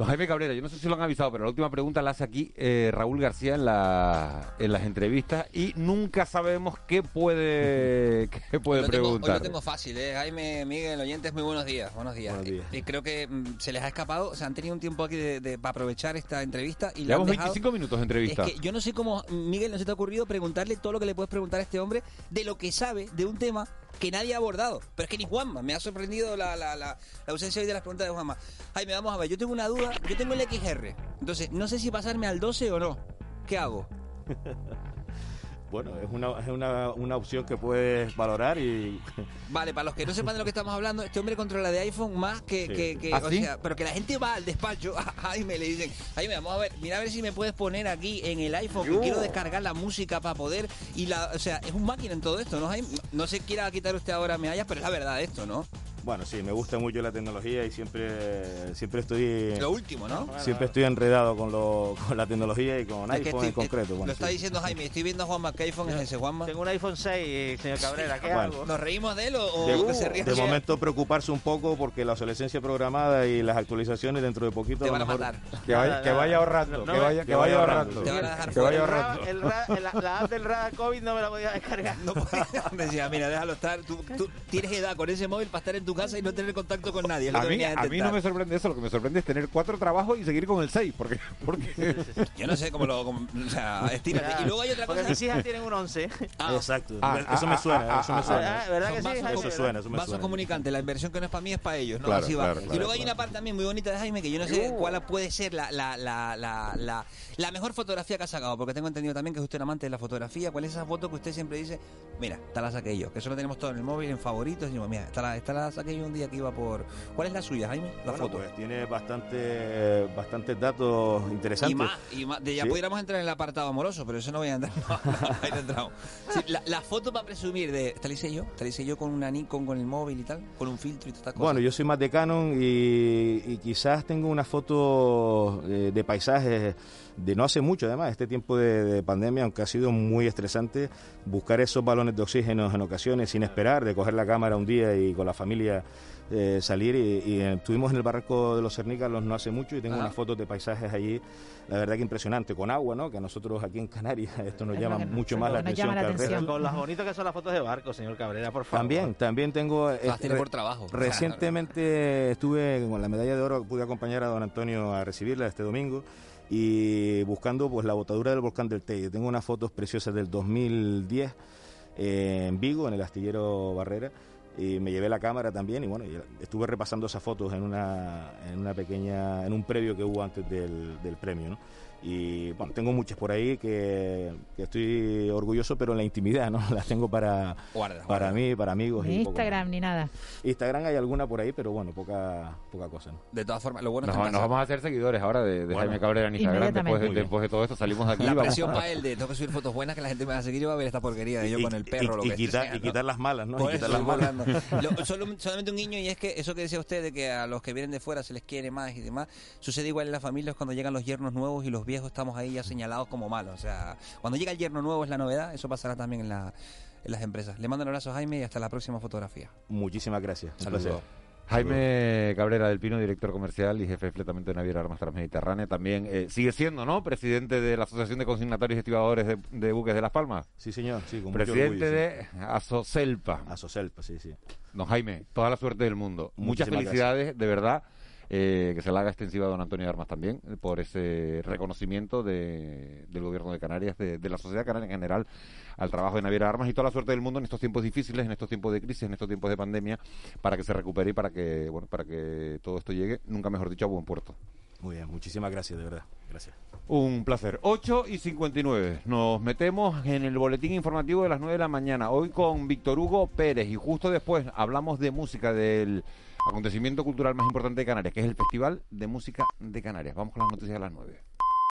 Don Jaime Cabrera, yo no sé si lo han avisado, pero la última pregunta la hace aquí eh, Raúl García en, la, en las entrevistas y nunca sabemos qué puede, [laughs] qué puede preguntar. hoy lo tengo fácil, ¿eh? Jaime, Miguel, oyentes, muy buenos días. Buenos días. Y creo que mm, se les ha escapado, se han tenido un tiempo aquí de, para aprovechar esta entrevista. y Llevamos 25 minutos de entrevista. Es que yo no sé cómo, Miguel, no se te ha ocurrido preguntarle todo lo que le puedes preguntar a este hombre de lo que sabe de un tema que nadie ha abordado. Pero es que ni Juanma, me ha sorprendido la, la, la, ausencia hoy de las preguntas de Juanma. Jaime, vamos a ver, yo tengo una duda, yo tengo el XR, entonces no sé si pasarme al 12 o no. ¿Qué hago? [laughs] bueno, es una, es una, una opción que puedes valorar y... [laughs] Vale, para los que no sepan de lo que estamos hablando, este hombre controla de iPhone más que... que, ¿Ah, o sea, pero que la gente va al despacho [laughs] a Jaime le dicen, Jaime, vamos a ver, mira a ver si me puedes poner aquí en el iPhone, que quiero descargar la música para poder... y la O sea, es un máquina en todo esto, ¿no, Jaime? No se quiera quitar usted ahora medallas, pero es la verdad esto, ¿no? Bueno, sí, me gusta mucho la tecnología y siempre siempre estoy... Lo último, ¿no? Siempre estoy enredado con, lo, con la tecnología y con iPhone en concreto. lo está diciendo Jaime, estoy viendo a Juanma, ¿qué iPhone es ese, Juanma? Tengo un iPhone 6, señor Cabrera, ¿qué hago? ¿Nos reímos de él o, de, se ríe? De momento preocuparse un poco porque la obsolescencia programada y las actualizaciones dentro de poquito... Te van a, matar. Que vaya, que vaya ahorrando, que vaya, que vaya ahorrando. Te van a dejar que vaya ahorrando. El, la, app del COVID no me la podía descargar. No podía. [laughs] Decía, mira, déjalo estar. Tú, tú tienes edad con ese móvil para estar en tu casa y no tener contacto con nadie. A mí, a, mí, no me sorprende eso, lo que me sorprende es tener cuatro trabajos y seguir con el seis, porque, [laughs] porque... Yo no sé cómo lo... o sea, estírate. Y luego hay otra cosa... Porque mis hijas tienen un once. Ah, Exacto. Ah, eso me suena, eso me suena. ¿Verdad que sí? Eso suena, eso me Vaso comunicante, la inversión que no es para mí es para ellos, ¿no? Así va. y luego hay una parte también muy bonita de Jaime que yo no sé cuál puede ser la, la, la, la, la mejor fotografía que ha sacado, porque tengo entendido también que usted es amante de la fotografía. ¿Cuál es esa foto que usted siempre dice? Mira, esta la saqué yo, que eso lo tenemos todo en el móvil, en favoritos. Y digo, mira, esta la, esta la saqué yo un día que iba por. ¿Cuál es la suya, Jaime? La foto. Pues tiene bastante, bastantes datos interesantes. Y más, ya pudiéramos entrar en el apartado amoroso, pero eso no voy a entrar. [laughs] ahí no entramos. la, foto para presumir de. ¿Esta la hice yo? ¿Esta la hice yo con una Nikon, con el móvil y tal? ¿Con un filtro y todas estas cosas? Bueno, yo soy más de Canon y, quizás tengo una foto eh, de paisajes de no hace mucho además, este tiempo de, pandemia, aunque ha sido muy estresante, buscar esos balones de oxígeno en ocasiones sin esperar, de coger la cámara un día y con la familia eh, salir. Y, estuvimos en el barranco de los Cernícalos no hace mucho y tengo unas fotos de paisajes allí, la verdad que impresionante, con agua, ¿no? Que a nosotros aquí en Canarias [laughs] esto nos llama mucho más la atención que al resto. Con las bonitas que son las fotos de barco, señor Cabrera, por favor. También, también tengo... Este, por trabajo. [laughs] Recientemente estuve con la medalla de oro, pude acompañar a don Antonio a recibirla este domingo y buscando pues la botadura del volcán del Teide. Tengo unas fotos preciosas del 2010 eh, en Vigo, en el astillero Barrera, y me llevé la cámara también y bueno, estuve repasando esas fotos en una, en una pequeña, en un previo que hubo antes del, del premio. Y bueno, tengo muchas por ahí que, que estoy orgulloso, pero en la intimidad, ¿no? [laughs] Las tengo para, Guarda, para guarda. mí, para amigos. Ni y poco Instagram más. ni nada. Instagram hay alguna por ahí, pero bueno, poca, poca cosa, ¿no? De todas formas, lo bueno Nos, es que nos vamos a hacer seguidores ahora de, de Bueno, Jaime Cabrera en Instagram. Después de, después de todo esto salimos de aquí. la vamos presión para él de tengo que subir fotos buenas que la gente me va a seguir y va a ver esta porquería de yo Y- con el y- perro o lo y que quitar- sea, y quitar las malas, ¿no? Y quitar eso, las malas. [laughs] Lo- solo- solamente un guiño y es que eso que decía usted de que a los que vienen de fuera se les quiere más y demás, sucede igual en las familias cuando llegan los yernos nuevos y los viejos estamos ahí ya señalados como malos. O sea, cuando llega el yerno nuevo es la novedad, eso pasará también en, la- en las empresas. Le mando un abrazo a Jaime y hasta la próxima fotografía. Muchísimas gracias. Un Saludos. placer. Jaime Cabrera del Pino, director comercial y jefe de fletamento de Naviera Armas Transmediterránea, también eh, sigue siendo, ¿no? Presidente de la Asociación de Consignatarios y Estibadores de, de Buques de Las Palmas. Sí, señor, sí, con mucho Presidente orgullo, de Asocelpa. Asocelpa, sí, sí. Don Jaime, toda la suerte del mundo. Muchas Muchísimas felicidades, de verdad. Eh, que se la haga extensiva a don Antonio Armas también, eh, por ese reconocimiento de- del gobierno de Canarias, de, de la sociedad canaria en general, al trabajo de Naviera Armas y toda la suerte del mundo en estos tiempos difíciles, en estos tiempos de crisis, en estos tiempos de pandemia, para que se recupere y para que, bueno, para que todo esto llegue, nunca mejor dicho, a buen puerto. Muy bien, muchísimas gracias, de verdad. Gracias. Un placer. 8 y 59. Nos metemos en el boletín informativo de las 9 de la mañana. Hoy con Víctor Hugo Pérez. Y justo después hablamos de música del acontecimiento cultural más importante de Canarias, que es el Festival de Música de Canarias. Vamos con las noticias de las 9.